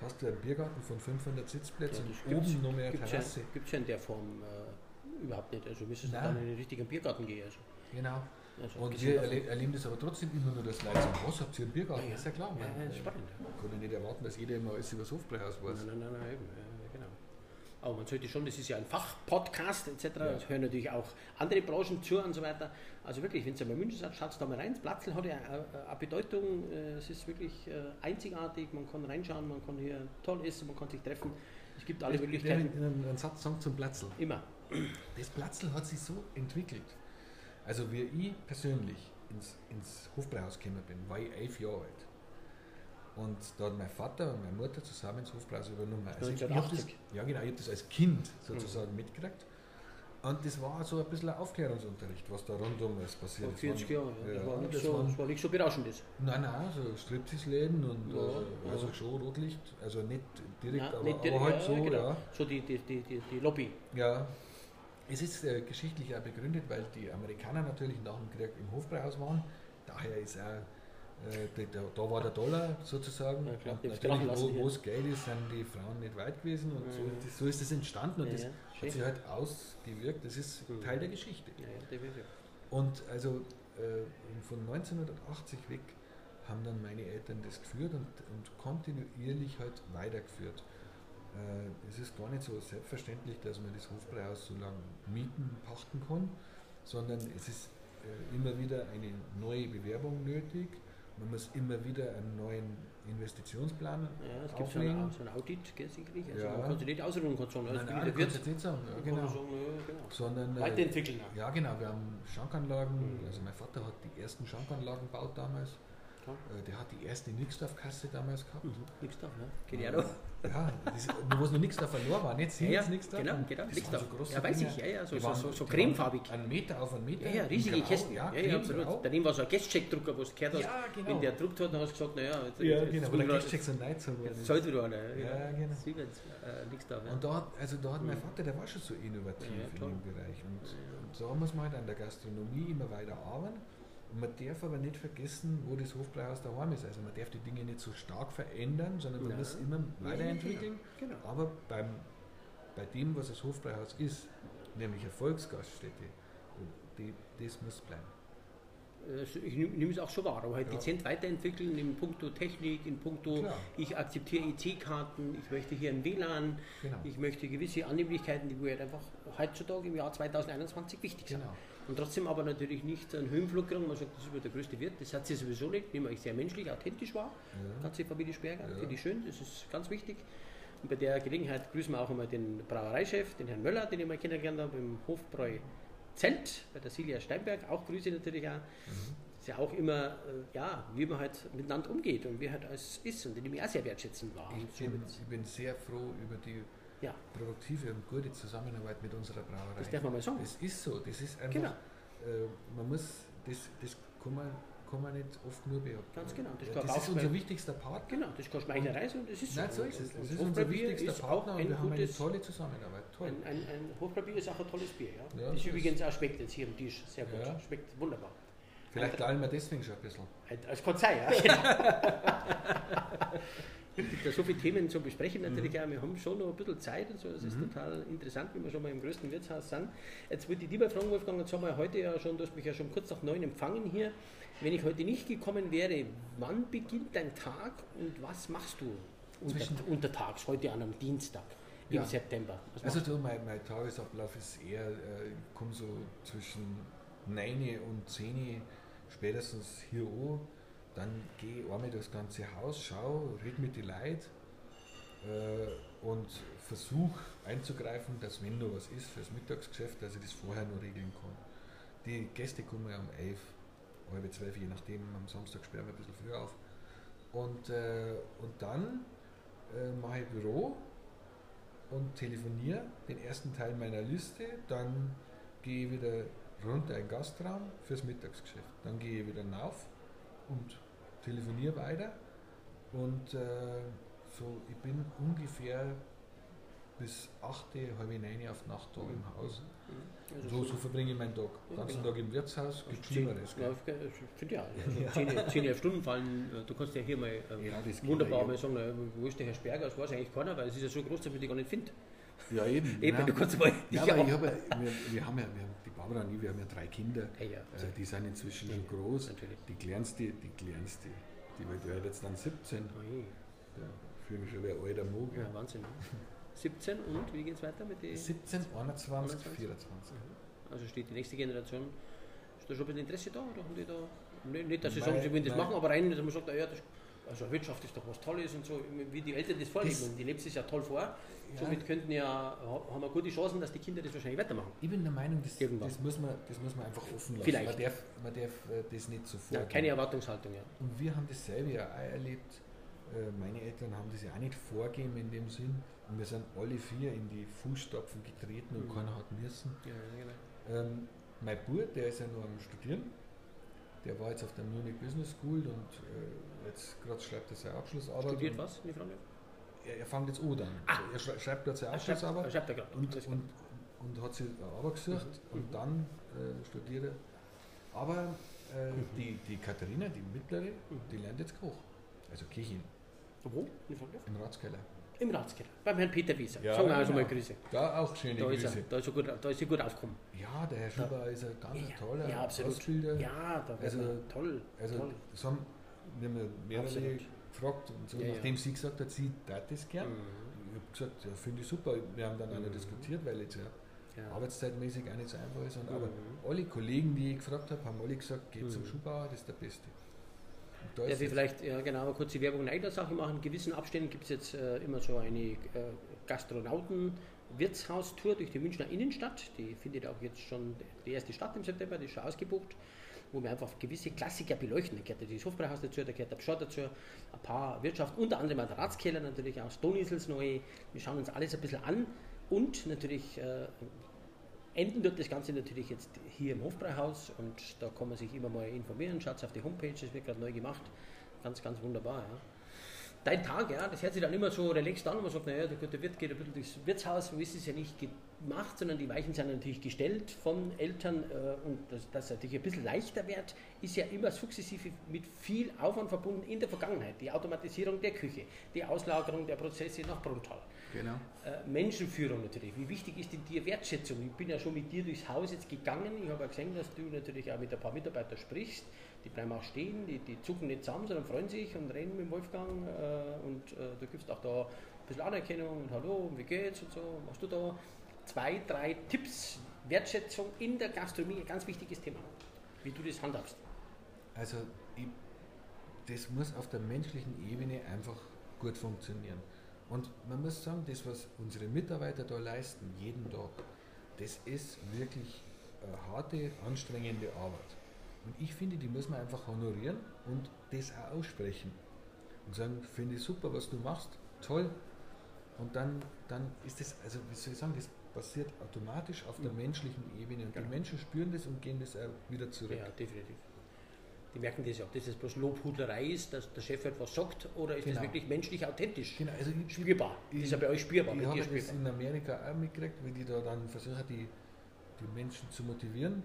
hast du einen Biergarten von 500 Sitzplätzen ja, und oben noch mehr Terrasse. Gibt es ja in der Form äh, überhaupt nicht. Also müsstest du dann in den richtigen Biergarten gehen. Also. Genau. Also und wir erle erleben das aber trotzdem immer nur, dass Leute sagen, was habt ihr einen Biergarten? Ja, ja. Das ist ja klar. Ja, ja, spannend. Man kann ja nicht erwarten, dass jeder immer alles über das Hofbräuhaus weiß. Nein, nein, nein, nein, eben. Aber man sollte schon, das ist ja ein Fachpodcast etc. Ja. Es hören natürlich auch andere Branchen zu und so weiter. Also wirklich, wenn ihr mal München seid, schaut da mal rein. Das Platzl hat ja eine Bedeutung. Äh, es ist wirklich äh, einzigartig. Man kann reinschauen, man kann hier toll essen, man kann sich treffen. Es gibt alle Möglichkeiten. Einen, einen Satz sagen zum Platzl. Immer. Das Platzl hat sich so entwickelt. Also wie ich persönlich ins, ins Hofbräuhaus gekommen bin, war ich elf Jahre alt. Und da hat mein Vater und meine Mutter zusammen das Hofbräuhaus übernommen. Also ich, ich das, ja genau, ich habe das als Kind sozusagen mhm. mitgekriegt. Und das war so ein bisschen ein Aufklärungsunterricht, was da rundum ist passiert. Vor 40 Jahren, ja. Das, war nicht das, so, waren, das war nicht so berauschendes. Nein, nein, so Striptease-Läden und ja, äh, also ja. schon Rotlicht, also nicht direkt, nein, aber, nicht direkt, aber halt so, genau. ja. So die, die, die, die, Lobby. Ja. Es ist äh, geschichtlich auch begründet, weil die Amerikaner natürlich nach dem Krieg im Hofbräuhaus waren. Daher ist auch äh, da, da, war der Dollar sozusagen. Ja, natürlich, wo, es Geld ist, sind die Frauen nicht weit gewesen und so, das, so, ist das entstanden und ja, das hat sich halt ausgewirkt. Das ist mhm. Teil der Geschichte. und also äh, von 1980 weg haben dann meine Eltern das geführt und, und kontinuierlich halt weitergeführt. Äh, es ist gar nicht so selbstverständlich, dass man das Hofbräuhaus so lange mieten, pachten kann, sondern es ist äh, immer wieder eine neue Bewerbung nötig man muss immer wieder einen neuen Investitionsplan ja, es gibt auflegen. So, ein Audit, gell, sicherlich. Also ja. man kann sich nicht ausruhen, kann sagen, nein, nein, jetzt nicht sagen, ja, genau. Sagen, ja, genau. Sondern, äh, Weiterentwickeln. Ja, genau, wir haben Schankanlagen, mhm. also mein Vater hat die ersten Schankanlagen gebaut damals. Ja. Äh, der hat die erste Nixdorf-Kasse damals gehabt. Mhm. Nixdorf, ne? Ja noch. Ja, das, wo es noch da verloren war, nicht Siemens, ja, nichts da. Genau, genau, nichts da. So ja, weiß ich, ja, ja, so, so, so, so cremefarbig. Ein Meter auf einen Meter. Ja, ja, riesige grau, Kästen. Ja, ja, ja absolut. Grau. Daneben war so ein Guestcheck-Drucker, wo du gehört hast. Ja, genau. Wenn der druckt hat, dann hast du gesagt, naja, jetzt, ja, jetzt, genau, weil der Guestcheck so neid so Jetzt zahlt wieder einer. Ja, genau. Siemens, äh, da. Und da, also da hat mein Vater, der war schon so innovativ in dem Bereich. Und, und da muss man halt an der Gastronomie immer weiter arbeiten. Und man darf aber nicht vergessen, wo das Hofbräuhaus daheim ist. Also man darf die Dinge nicht so stark verändern, sondern man Nein. muss immer weiterentwickeln. Genau. Genau. Aber beim, bei dem, was das Hofbräuhaus ist, nämlich eine Volksgaststätte, die, das muss bleiben. Also ich nehme es auch schon wahr, aber halt ja. dezent weiterentwickeln in puncto Technik, in puncto, Klar. ich akzeptiere EC-Karten, ich möchte hier ein WLAN, genau. ich möchte gewisse Annehmlichkeiten, die halt einfach heutzutage im Jahr 2021 wichtig sind. Genau. Und trotzdem aber natürlich nicht einen Höhenflug kriegen, man sagt, das ist der größte Wirt, das hat sie sowieso nicht, nehme ich sehr menschlich, authentisch war, ja. ganze Familie Sperger, ja. finde ich schön, das ist ganz wichtig. Und bei der Gelegenheit grüßen wir auch einmal den Brauereichef, den Herrn Möller, den ich mal kennengelernt habe, im Hofbräu Zelt, bei der Silja Steinberg, auch Grüße natürlich auch. Mhm. ist ja auch immer, äh, ja, wie man halt miteinander umgeht und wie halt alles ist und den ich auch sehr wertschätzen war. Ich, bin, ich bin sehr froh über die ja. produktive und gute Zusammenarbeit mit unserer Brauerei. Das darf man mal sagen. Das ist so, das ist einfach, genau. äh, man muss, das, das kann man, kann man nicht oft nur behaupten. Ganz genau. Das, das ist unser wichtigster Partner. Genau, das kann Schmeicherei sein und das ist Nein, so. ist es. Das ist unser wichtigster Partner und wir haben eine tolle Zusammenarbeit. Toll. Ein, ein, ein Hofbräubier ist auch ein tolles Bier. Ja? ja das ist übrigens auch schmeckt jetzt hier am Tisch sehr gut. Ja. Schmeckt wunderbar. Vielleicht lallen wir deswegen schon ein bisschen. Es kann sein, ja. Es gibt ja so viele Themen zu besprechen natürlich mhm. auch. Wir haben schon noch ein bisschen Zeit und so. Es ist mhm. total interessant, wie wir schon mal im größten Wirtshaus sind. Jetzt würde ich lieber fragen, Wolfgang, jetzt haben wir heute ja schon, du hast mich ja schon kurz nach neun empfangen hier. Wenn ich heute nicht gekommen wäre, wann beginnt dein Tag und was machst du unter, untertags, heute an einem Dienstag? Im ja. September. also du, mein, mein, Tagesablauf ist eher, äh, ich komme so zwischen 9 und 10 spätestens hier an dann gehe ich einmal das ganze Haus, schaue, rede mit den Leuten äh, und versuche einzugreifen, dass wenn noch was ist fürs Mittagsgeschäft, dass ich das vorher noch regeln kann. Die Gäste kommen ja um 11, halb 12, je nachdem, am Samstag sperren wir ein bisschen früher auf. Und, äh, und dann äh, mache ich Büro und telefoniere den ersten Teil meiner Liste, dann gehe ich wieder runter in den Gastraum fürs Mittagsgeschäft. Dann gehe ich wieder rauf und telefoniere weiter und äh, so, ich bin ungefähr bis 8, halb 9 auf Nacht da im Haus. Also so, so verbringe ich meinen Tag. Den ganzen genau. Tag im Wirtshaus, gibt es Schlimmeres. Ja, finde ja. Also 10, 10 Stunden fallen, äh, du kannst ja hier mal ähm, ja, wunderbar mal sagen, wo ist der Herr Sperger? Das weiß eigentlich keiner, weil es ist ja so groß, dass man die gar nicht findet. Ja, eben. eben, ja, du kannst mal. Ja, aber ich habe, wir, wir, haben ja, wir haben die Barbara und ich, wir haben ja drei Kinder. Ja, ja. Äh, die sind inzwischen schon groß. Natürlich. Die kleinste, die kleinste, die wird jetzt dann 17. Oh ja, fühle mich schon wie ein alter Mogen. Ja, Wahnsinn. 17 und wie geht es weiter mit den? 17, 21, 21, 24. Also steht die nächste Generation, ist da schon ein bisschen Interesse da? Oder haben die da, nicht, dass sie sagen, sie wollen das machen, aber rein, dass man sagt, ja, das, also Wirtschaft ist doch was Tolles und so, wie die Eltern das vorleben. Das, und die lebt es ja toll vor. Somit könnten ja, haben wir gute Chancen, dass die Kinder das wahrscheinlich weitermachen. Ich bin der Meinung, das, das, muss, man, das muss man einfach offen lassen. Vielleicht. Man darf, man darf äh, das nicht sofort. Ja, keine Erwartungshaltung, ja. Und wir haben dasselbe ja auch erlebt. äh, meine Eltern haben das ja auch nicht vorgegeben in dem Sinn. Und wir sind alle vier in die Fußstapfen getreten und mhm. keiner hat müssen. Ja, genau. ähm, mein Bruder, der ist ja noch am Studieren. Der war jetzt auf der Munich Business School und äh, jetzt gerade schreibt er seine Abschlussarbeit. Studiert was, in er, er fängt jetzt an dann. Ah. Er schreibt dort seine Abschlussarbeit. Er schreibt, er schreibt und, und, und, hat sich eine Arbeit gesucht mhm. und dann äh, studiert er. Aber äh, mhm. die, die Katharina, die mittlere, mhm. die lernt jetzt Koch. Also Köchin. Wo? Im Ratskeller. Im Ratskeller, beim Herrn Peter Wieser. Ja, Sagen wir genau. also mal Grüße. Da auch schöne da Grüße. Ist er, da, ist er gut, da ist er gut aufgekommen. Ja, der Herr Schuber ist ein ganz ja, toller ja, absolut. Ausbilder. Ja, da also, toll. Also, toll. das haben wir mehrere absolut. gefragt und so, ja, nachdem sie gesagt hat, sie tat das gern. Mhm ich habe gesagt, ja, finde ich super. Wir haben dann mhm. auch diskutiert, weil jetzt ja, ja, arbeitszeitmäßig auch nicht so einfach ist. Und, mhm. Aber alle Kollegen, die ich gefragt habe, haben alle gesagt, geht mhm. zum Schuhbauer, das ist der Beste. Da ja, wir vielleicht ja, genau, kurz die Werbung in einer Sache machen. In gewissen Abständen gibt es jetzt äh, immer so eine äh, Gastronauten-Wirtshaustour durch die Münchner Innenstadt. Die findet auch jetzt schon die erste Stadt im September, die ist schon ausgebucht wo wir einfach gewisse Klassiker beleuchten. Da gehört das Hofbräuhaus dazu, da gehört der Pschott dazu, ein paar Wirtschaft, unter anderem der Ratskeller natürlich auch, Stonisels neu. Wir schauen uns alles ein bisschen an und natürlich äh, enden wird das Ganze natürlich jetzt hier im Hofbräuhaus und da kann man sich immer mal informieren. Schaut auf die Homepage, das wird gerade neu gemacht. Ganz, ganz wunderbar. Ja dein Tag, ja, das hört sich dann immer so relaxed an und man sagt, naja, der gute Wirt geht ein bisschen durchs Wirtshaus, so ist es ja nicht gemacht, sondern die Weichen sind natürlich gestellt von Eltern äh, und dass das natürlich ein bisschen leichter wird, ist ja immer sukzessive mit viel Aufwand verbunden in der Vergangenheit. Die Automatisierung der Küche, die Auslagerung der Prozesse nach Bruntal. Genau. Äh, Menschenführung natürlich. Wie wichtig ist in dir Wertschätzung? Ich bin ja schon mit dir durchs Haus jetzt gegangen. Ich habe ja gesehen, dass du natürlich auch mit ein paar Mitarbeitern sprichst die bleiben auch stehen, die, die zucken nicht zusammen, sondern freuen sich und reden mit Wolfgang äh, und äh, du gibst auch da ein bisschen Anerkennung und Hallo, wie geht's und so, machst du da zwei, drei Tipps, Wertschätzung in der Gastronomie, ein ganz wichtiges Thema, wie du das handhabst. Also ich, das muss auf der menschlichen Ebene einfach gut funktionieren. Und man muss sagen, das, was unsere Mitarbeiter da leisten, jeden Tag, das ist wirklich eine harte, anstrengende Arbeit. Und ich finde, die muss man einfach honorieren und das auch aussprechen. Und sagen, finde ich super, was du machst, toll. Und dann, dann ist das, also wie soll ich sagen, das passiert automatisch auf der menschlichen Ebene. Und genau. die Menschen spüren das und gehen das auch wieder zurück. Ja, definitiv. Die merken das ja, ob das jetzt bloß Lobhudelei ist, dass der Chef etwas sagt, oder ist genau. das wirklich menschlich authentisch? Genau, also ich, spürbar. Ich, das ist ja bei euch spürbar. Ich habe das in Amerika auch mitgekriegt, wie die da dann versuchen, die, die Menschen zu motivieren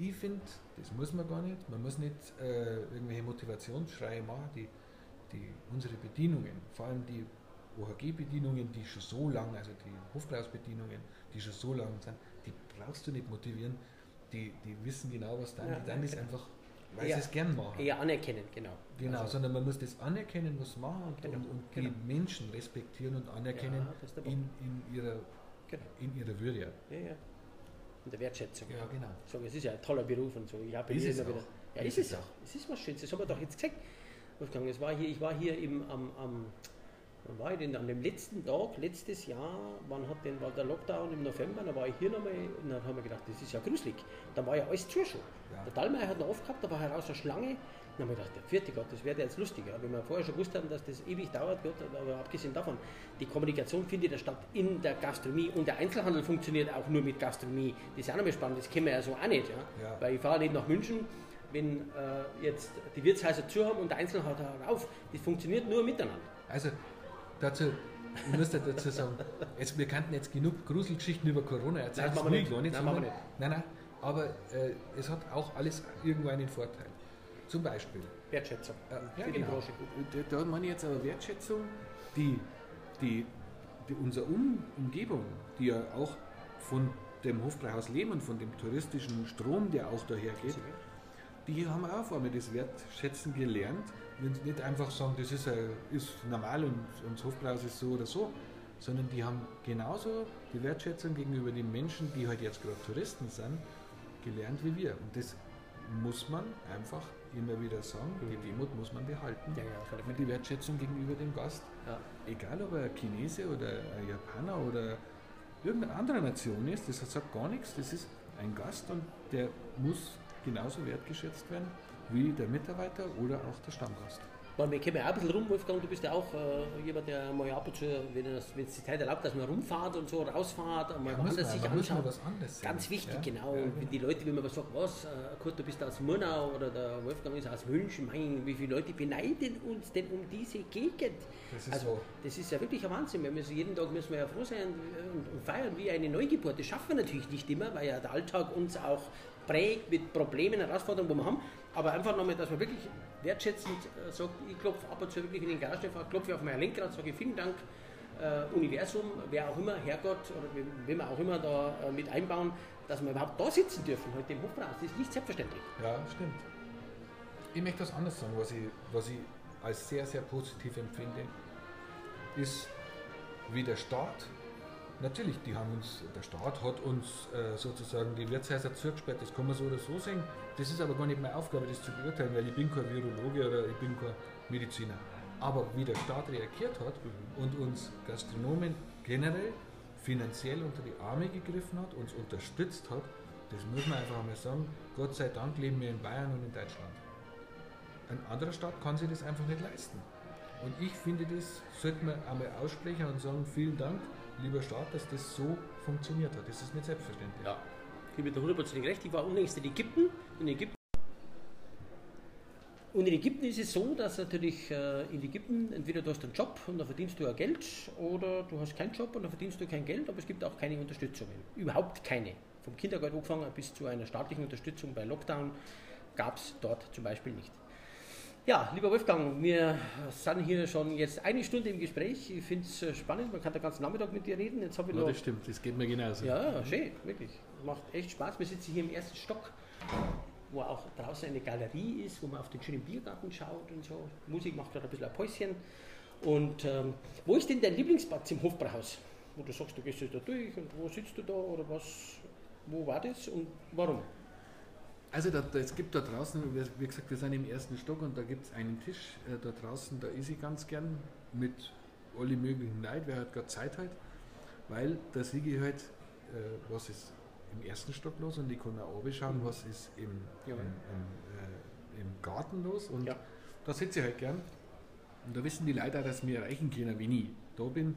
ich finde, das muss man gar nicht. Man muss nicht äh, irgendwelche Motivationsschreie machen. Die, die, unsere Bedienungen, vor allem die OHG-Bedienungen, die schon so lang, also die Hofbräuhausbedienungen, die schon so lang sind, die brauchst du nicht motivieren. Die, die wissen genau, was dann, ja, die dann ist einfach, weil eher, sie es gern machen. Eher anerkennen, genau. Genau, also, sondern man muss das anerkennen, was machen und, genau, und, und genau. die Menschen respektieren und anerkennen ja, in, in, ihrer, genau. in ihrer Würde. Ja, ja und der Wertschätzung. Ja, genau. So, es ist ja ein toller Beruf und so. Ich habe ist es auch. wieder. Ja, ist, ist es auch. Es ist was Schönes. Das haben wir doch jetzt gesagt. Wolfgang, es war hier, ich war hier im, am, am wann war ich denn? An dem letzten Tag, letztes Jahr, wann hat denn, war der Lockdown im November, da war ich hier nochmal und dann haben wir gedacht, das ist ja gruselig. Da war ja alles zu schon. Ja. Der Dallmeier hat noch aufgehabt, da war heraus eine Schlange dann haben wir gedacht, der vierte Gott, das wäre jetzt lustiger. Wenn wir vorher schon gewusst haben, dass das ewig dauert, Gott, aber abgesehen davon, die Kommunikation findet ja statt in der Gastronomie und der Einzelhandel funktioniert auch nur mit Gastronomie. Das ist auch nochmal spannend, das kennen wir ja so auch nicht. Ja? ja. Weil ich fahre nicht nach München, wenn äh, jetzt die Wirtshäuser zu haben und der Einzelhandel hat auf. Das funktioniert nur miteinander. Also dazu, ich muss dazu sagen, jetzt, wir kannten jetzt genug Gruselgeschichten über Corona erzählen. Nein, das machen wir nicht nein, machen wir nicht. Nein, nein, aber äh, es hat auch alles irgendwo einen Vorteil. Zum Beispiel. Wertschätzung äh, ja, für genau. die Branche. Da, da meine ich jetzt aber Wertschätzung, die, die, die unsere um Umgebung, die ja auch von dem Hofbräuhaus leben und von dem touristischen Strom, der auch daher geht, die haben auch vor allem das Wertschätzen gelernt. Wenn sie nicht einfach sagen, das ist, ein, ist normal und, und das Hofbräuhaus ist so oder so, sondern die haben genauso die Wertschätzung gegenüber den Menschen, die halt jetzt gerade Touristen sind, gelernt wie wir. Und das muss man einfach immer wieder sagen, die mhm. Demut muss man behalten. Ja, ja, die Wertschätzung gegenüber dem Gast. Ja. Egal ob er Chinese oder ein Japaner oder irgendeine andere Nation ist, das sagt gar nichts. Das ist ein Gast und der muss genauso wertgeschätzt werden wie der Mitarbeiter oder auch der Stammgast. Weil wir kommen ja auch ein bisschen rum, Wolfgang, du bist ja auch äh, jemand, der mal ab und zu, wenn es die Zeit erlaubt, dass man rumfahrt und so, rausfahrt, mal ja, woanders sich anschaut. Was anderes Ganz wichtig, ja? genau. Ja, genau. Die Leute, wenn man sagt, was, äh, Kurt, du bist aus Murnau oder der Wolfgang ist aus München, mein, wie viele Leute beneiden uns denn um diese Gegend? Das ist also, so. Das ist ja wirklich ein Wahnsinn. Wir müssen, jeden Tag müssen wir ja froh sein und, und feiern wie eine Neugeburt. Das schaffen wir natürlich nicht immer, weil ja der Alltag uns auch prägt mit Problemen, Herausforderungen, wo wir haben. Aber einfach nochmal, dass man wirklich wertschätzend äh, sagt, ich klopfe ab und zu wirklich in den Garagenfahrer, klopfe auf mein Lenkrad, sage vielen Dank, äh, Universum, wer auch immer, Herrgott oder wenn wir auch immer da äh, mit einbauen, dass wir überhaupt da sitzen dürfen, heute im Hofbräuhaus. Das ist nicht selbstverständlich. Ja, stimmt. Ich möchte was anderes sagen, was ich, was ich als sehr, sehr positiv empfinde, ist, wie der Staat Natürlich, die haben uns, der Staat hat uns äh, sozusagen die Wirtshäuser zugesperrt, das kann man so oder so sehen. Das ist aber gar nicht meine Aufgabe, das zu beurteilen, weil ich bin kein Virologe oder ich bin kein Mediziner. Aber wie der Staat reagiert hat und uns Gastronomen generell finanziell unter die Arme gegriffen hat, uns unterstützt hat, das muss man einfach mal sagen. Gott sei Dank leben wir in Bayern und in Deutschland. Ein anderer Staat kann sich das einfach nicht leisten. Und ich finde, das sollte man einmal aussprechen und sagen, vielen Dank, lieber Staat, dass das so funktioniert hat. Das ist nicht selbstverständlich. Ja, ich gebe dir hundertprozentig recht. Ich war unlängst in Ägypten. In Ägypten und in Ägypten ist es so, dass natürlich äh, in Ägypten entweder du hast einen Job und dann verdienst du ja Geld oder du hast keinen Job und dann verdienst du kein Geld, aber es gibt auch keine Unterstützungen. Überhaupt keine. Vom Kindergeld angefangen bis zu einer staatlichen Unterstützung bei Lockdown gab es dort zum Beispiel nicht. Ja, lieber Wolfgang, wir sind hier schon jetzt eine Stunde im Gespräch. Ich finde es äh, spannend, man kann den ganzen Nachmittag mit dir reden. Jetzt ich ja, das stimmt, das geht mir genauso. Ja, schön, wirklich. Macht echt Spaß. Wir sitzen hier im ersten Stock, wo auch draußen eine Galerie ist, wo man auf den schönen Biergarten schaut und so. Musik macht gerade ein bisschen ein Päuschen. Und ähm, wo ist denn dein Lieblingsplatz im Hofbrauhaus? Wo du sagst, du gehst da durch und wo sitzt du da oder was? Wo war das und warum? Also da, da, es gibt da draußen, wie gesagt, wir sind im ersten Stock und da gibt es einen Tisch äh, da draußen, da ist ich ganz gern mit alle möglichen Leuten, wer halt gerade Zeit hat, weil da sehe ich halt, äh, was ist im ersten Stock los und ich kann auch schauen, mhm. was ist im, ja. im, im, äh, im, Garten los und ja. da sitze ich halt gern. Und da wissen die Leute auch, dass wir erreichen können, wenn ich da bin.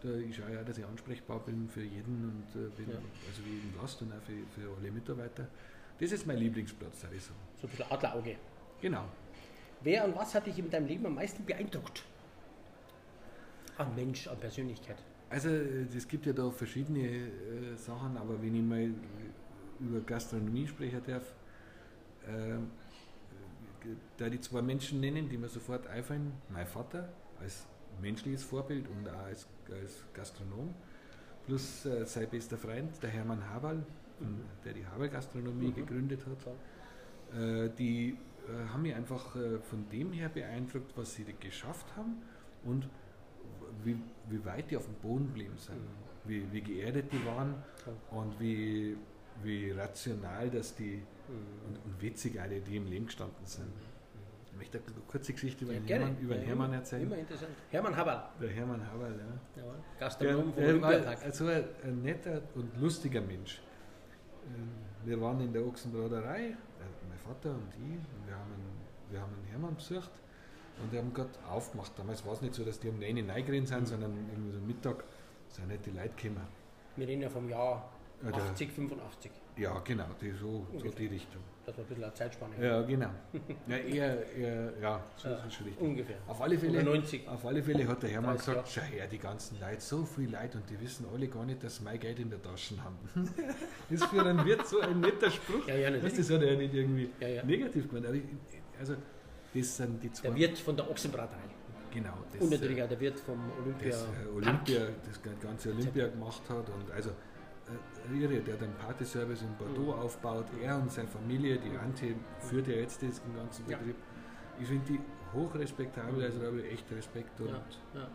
Da ich schaue ja, dass ich ansprechbar bin für jeden und äh, bin, ja. also wie jeden Gast und auch für, für alle Mitarbeiter. Das ist mein Lieblingsplatz, sage ich so. So ein bisschen Adlerauge. Genau. Wer und was hat dich in deinem Leben am meisten beeindruckt? An Mensch, an Persönlichkeit. Also es gibt ja da verschiedene äh, Sachen, aber wenn ich mal über Gastronomie sprechen darf, äh, da die zwei Menschen nennen, die mir sofort einfallen, mein Vater als menschliches Vorbild und auch als, als Gastronom, plus äh, sein bester Freund, der Hermann Haberl, der die Haber-Gastronomie mhm. gegründet hat. Äh, die äh, haben mich einfach äh, von dem her beeindruckt, was sie geschafft haben und wie, wie weit die auf dem Boden geblieben sind, mhm. wie, wie geerdet die waren und wie, wie rational dass die mhm. und, und witzig alle, die im Leben gestanden sind. Mhm. Ich möchte eine kurze Geschichte über, ja, Hermann, über den Hermann erzählen. Immer interessant. Hermann Haberl. Der Hermann Haberl, ja. ja Gastronom der, vom war also ein netter und lustiger Mensch. Äh, wir waren in der Ochsenbraterei, äh, mein Vater und ich, und wir haben einen, wir haben einen Hermann besucht und die haben gerade aufgemacht. Damals war es nicht so, dass die um 9 Uhr reingerannt sind, mhm. sondern irgendwie so Mittag sind nicht die Leute gekommen. Wir reden ja vom Jahr 80, 85. Ja, genau, die, so, so die Richtung. Das war ein bisschen eine Zeitspanne. Ja, genau. ja, eher, eher, ja, so ja, ist schon richtig. Ungefähr. Auf alle, Fälle, 90. auf alle Fälle hat der Hermann gesagt, schau her, die ganzen Leute, so viel Leute und die wissen alle gar nicht, dass sie mein Geld in der Tasche haben. das ist für einen Wirt so ein netter Spruch. Ja, ja, das hat er nicht irgendwie ja, ja. negativ gemeint. Also, das sind die zwei. Der Wirt von der Ochsenbraterei. Genau. Das, und natürlich äh, auch der Wirt vom Olympia. Das, äh, Olympia, das ganze Olympia gemacht hat. Und also, äh, irre, der den Partyservice in Bordeaux mhm. aufbaut. Er und seine Familie, die Antje, führt ja jetzt den ganzen Betrieb. Ja. Ich finde die hochrespektabel, also da habe ich echt Respekt. Und ja.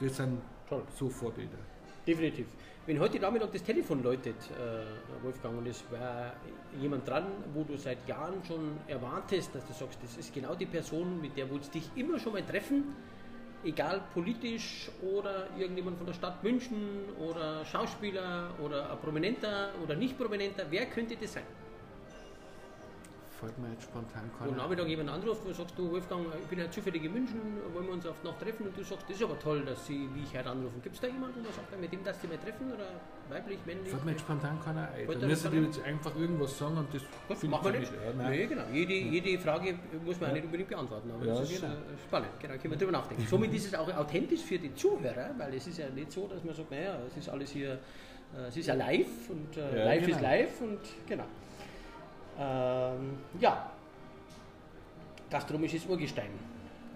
Das sind Toll. so Vorbilder. Definitiv. Wenn heute Nachmittag das Telefon läutet, äh, Wolfgang, und es war jemand dran, wo du seit Jahren schon erwartest, dass du sagst, das ist genau die Person, mit der du dich immer schon mal treffen, egal politisch oder irgendjemand von der Stadt München oder Schauspieler oder ein Prominenter oder nicht Prominenter, wer könnte das sein? Fällt mir jetzt spontan keiner. Und Nachmittag jemand anruft, wo sagst du, Wolfgang, ich bin ja zufällig in München, wollen wir uns auf Nacht treffen und du sagst, das ist aber toll, dass sie wie ich heute anrufen. Gibt es da jemanden, der sagt, mit dem dass sie mal treffen oder weiblich, männlich? Fällt mir jetzt spontan keiner ein. Müssen die jetzt einfach irgendwas sagen und das Gut, machen wir nicht. Ja, nee, genau. Jede, jede Frage muss man ja. nicht unbedingt beantworten, aber ja, das ist genau. spannend. Genau, können wir drüber nachdenken. Somit ist es auch authentisch für die Zuhörer, weil es ist ja nicht so, dass man sagt, naja, es ist alles hier, äh, es ist ja live und äh, live genau. ist live und genau. Ähm, ja, gastronomisches Urgestein.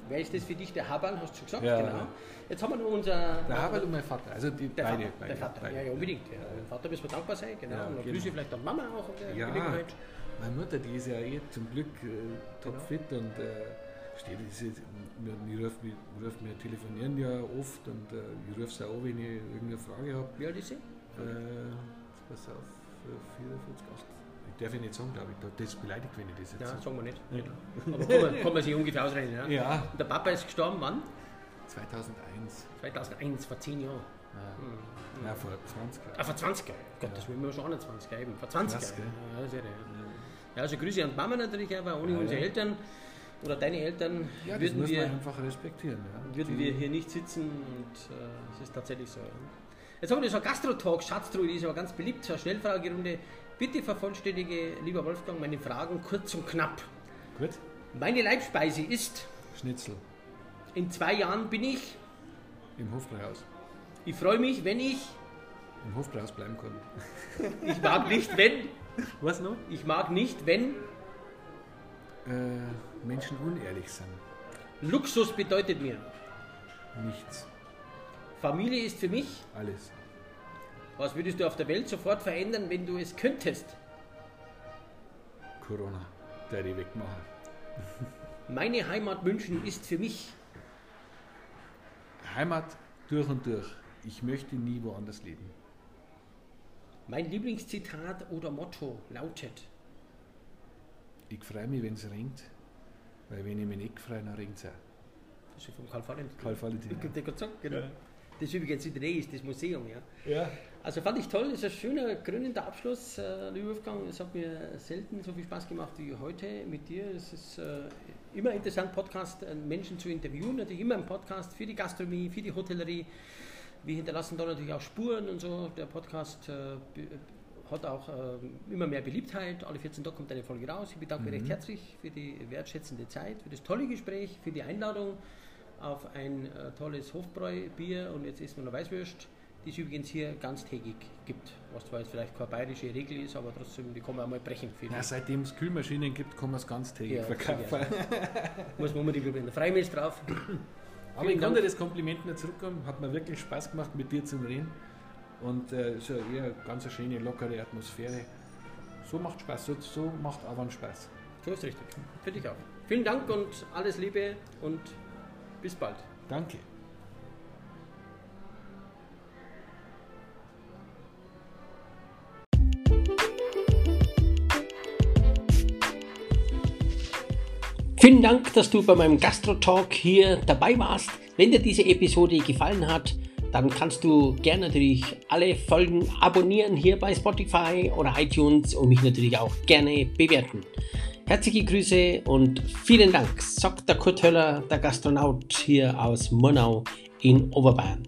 Wer ist das für dich? Der Haberl, hast du schon gesagt? Ja, genau. Jetzt haben wir noch unser. Der Haberl und mein Vater. Also die der beide, Vater, beide, der Vater. Beide. Ja, ja, unbedingt. Ja. Dem Vater müssen wir dankbar sein. Genau. Ja, und genau. Grüße vielleicht an Mama auch der ja, Gelegenheit. Meine Mutter, die ist ja eh zum Glück äh, topfit genau. und äh, steht, ist, wir, wir, rufen, wir, rufen, wir telefonieren ja oft und äh, ich rufe sie auch, wenn ich irgendeine Frage habe. Wie alt ist sie? Äh, pass auf, 44, 8 darf ich nicht sagen, glaube ich. Das beleidigt, wenn ich das jetzt Ja, sagen wir nicht. Ja. Aber kann man, kann man sich ungefähr ausrechnen. Ja? ja. Der Papa ist gestorben wann? 2001. 2001, vor 10 Jahren. Ja. Hm. Ja, vor 20 Jahren. Ah, vor 20 Jahren. Gott, das will man schon 21 Jahre eben. Vor 20 Jahren. Ja, sehr, ja. ja, also Grüße an Mama natürlich, aber ohne unsere Eltern oder deine Eltern ja, würden wir einfach respektieren. Ja. Würden Die wir hier nicht sitzen und äh, es ist tatsächlich so. Ja. Jetzt haben wir so Gastro-Talk, Schatztruhe, die ist aber ganz beliebt, so eine Schnellfragerunde. Bitte vervollständige, lieber Wolfgang, meine Fragen kurz und knapp. Gut. Meine Leibspeise ist Schnitzel. In zwei Jahren bin ich im Hofbräuhaus. Ich freue mich, wenn ich im Hofbräuhaus bleiben kann. ich mag nicht, wenn. Was noch? Ich mag nicht, wenn äh, Menschen unehrlich sind. Luxus bedeutet mir nichts. Familie ist für mich alles. Was würdest du auf der Welt sofort verändern, wenn du es könntest? Corona, der die wegmachen. Meine Heimat München ist für mich Heimat durch und durch. Ich möchte nie woanders leben. Mein Lieblingszitat oder Motto lautet: Ich freue mich, wenn es regnet, weil wenn ich mich nicht freue, dann regnet es auch. Das ist von Karl Valentin. Karl Valentin. Ja. Genau. Das ist übrigens in Dreh ist das Museum, ja. ja. Also fand ich toll, das ist ein schöner krönender Abschluss, äh, lieber Wolfgang. Es hat mir selten so viel Spaß gemacht wie heute mit dir. Es ist äh, immer interessant, Podcast äh, Menschen zu interviewen. Natürlich immer ein Podcast für die Gastronomie, für die Hotellerie. Wir hinterlassen da natürlich auch Spuren und so. Der Podcast äh, hat auch äh, immer mehr Beliebtheit. Alle 14 Tage kommt eine Folge raus. Ich bedanke mich mhm. recht herzlich für die wertschätzende Zeit, für das tolle Gespräch, für die Einladung auf ein äh, tolles Hofbräubier und jetzt essen wir noch Weißwürst, die es übrigens hier ganztägig gibt. Was zwar jetzt vielleicht keine bayerische Regel ist, aber trotzdem, die kann man einmal brechen. Ja, seitdem es Kühlmaschinen gibt, kann man es ganztägig ja, verkaufen. Muss man unbedingt in der Freimilch drauf. Aber ich kann dir das Kompliment nur zurückkommen. Hat mir wirklich Spaß gemacht, mit dir zu reden. Und äh, ja eher ganz eine schöne, lockere Atmosphäre. So macht Spaß, so, so macht aber Spaß. So ist richtig. Finde ich auch. Vielen Dank und alles Liebe und bis bald. Danke. Vielen Dank, dass du bei meinem Gastro-Talk hier dabei warst. Wenn dir diese Episode gefallen hat, dann kannst du gerne natürlich alle Folgen abonnieren hier bei Spotify oder iTunes und mich natürlich auch gerne bewerten. Herzliche Grüße und vielen Dank, sagt der Kurt Höller, der Gastronaut hier aus Murnau in Oberbayern.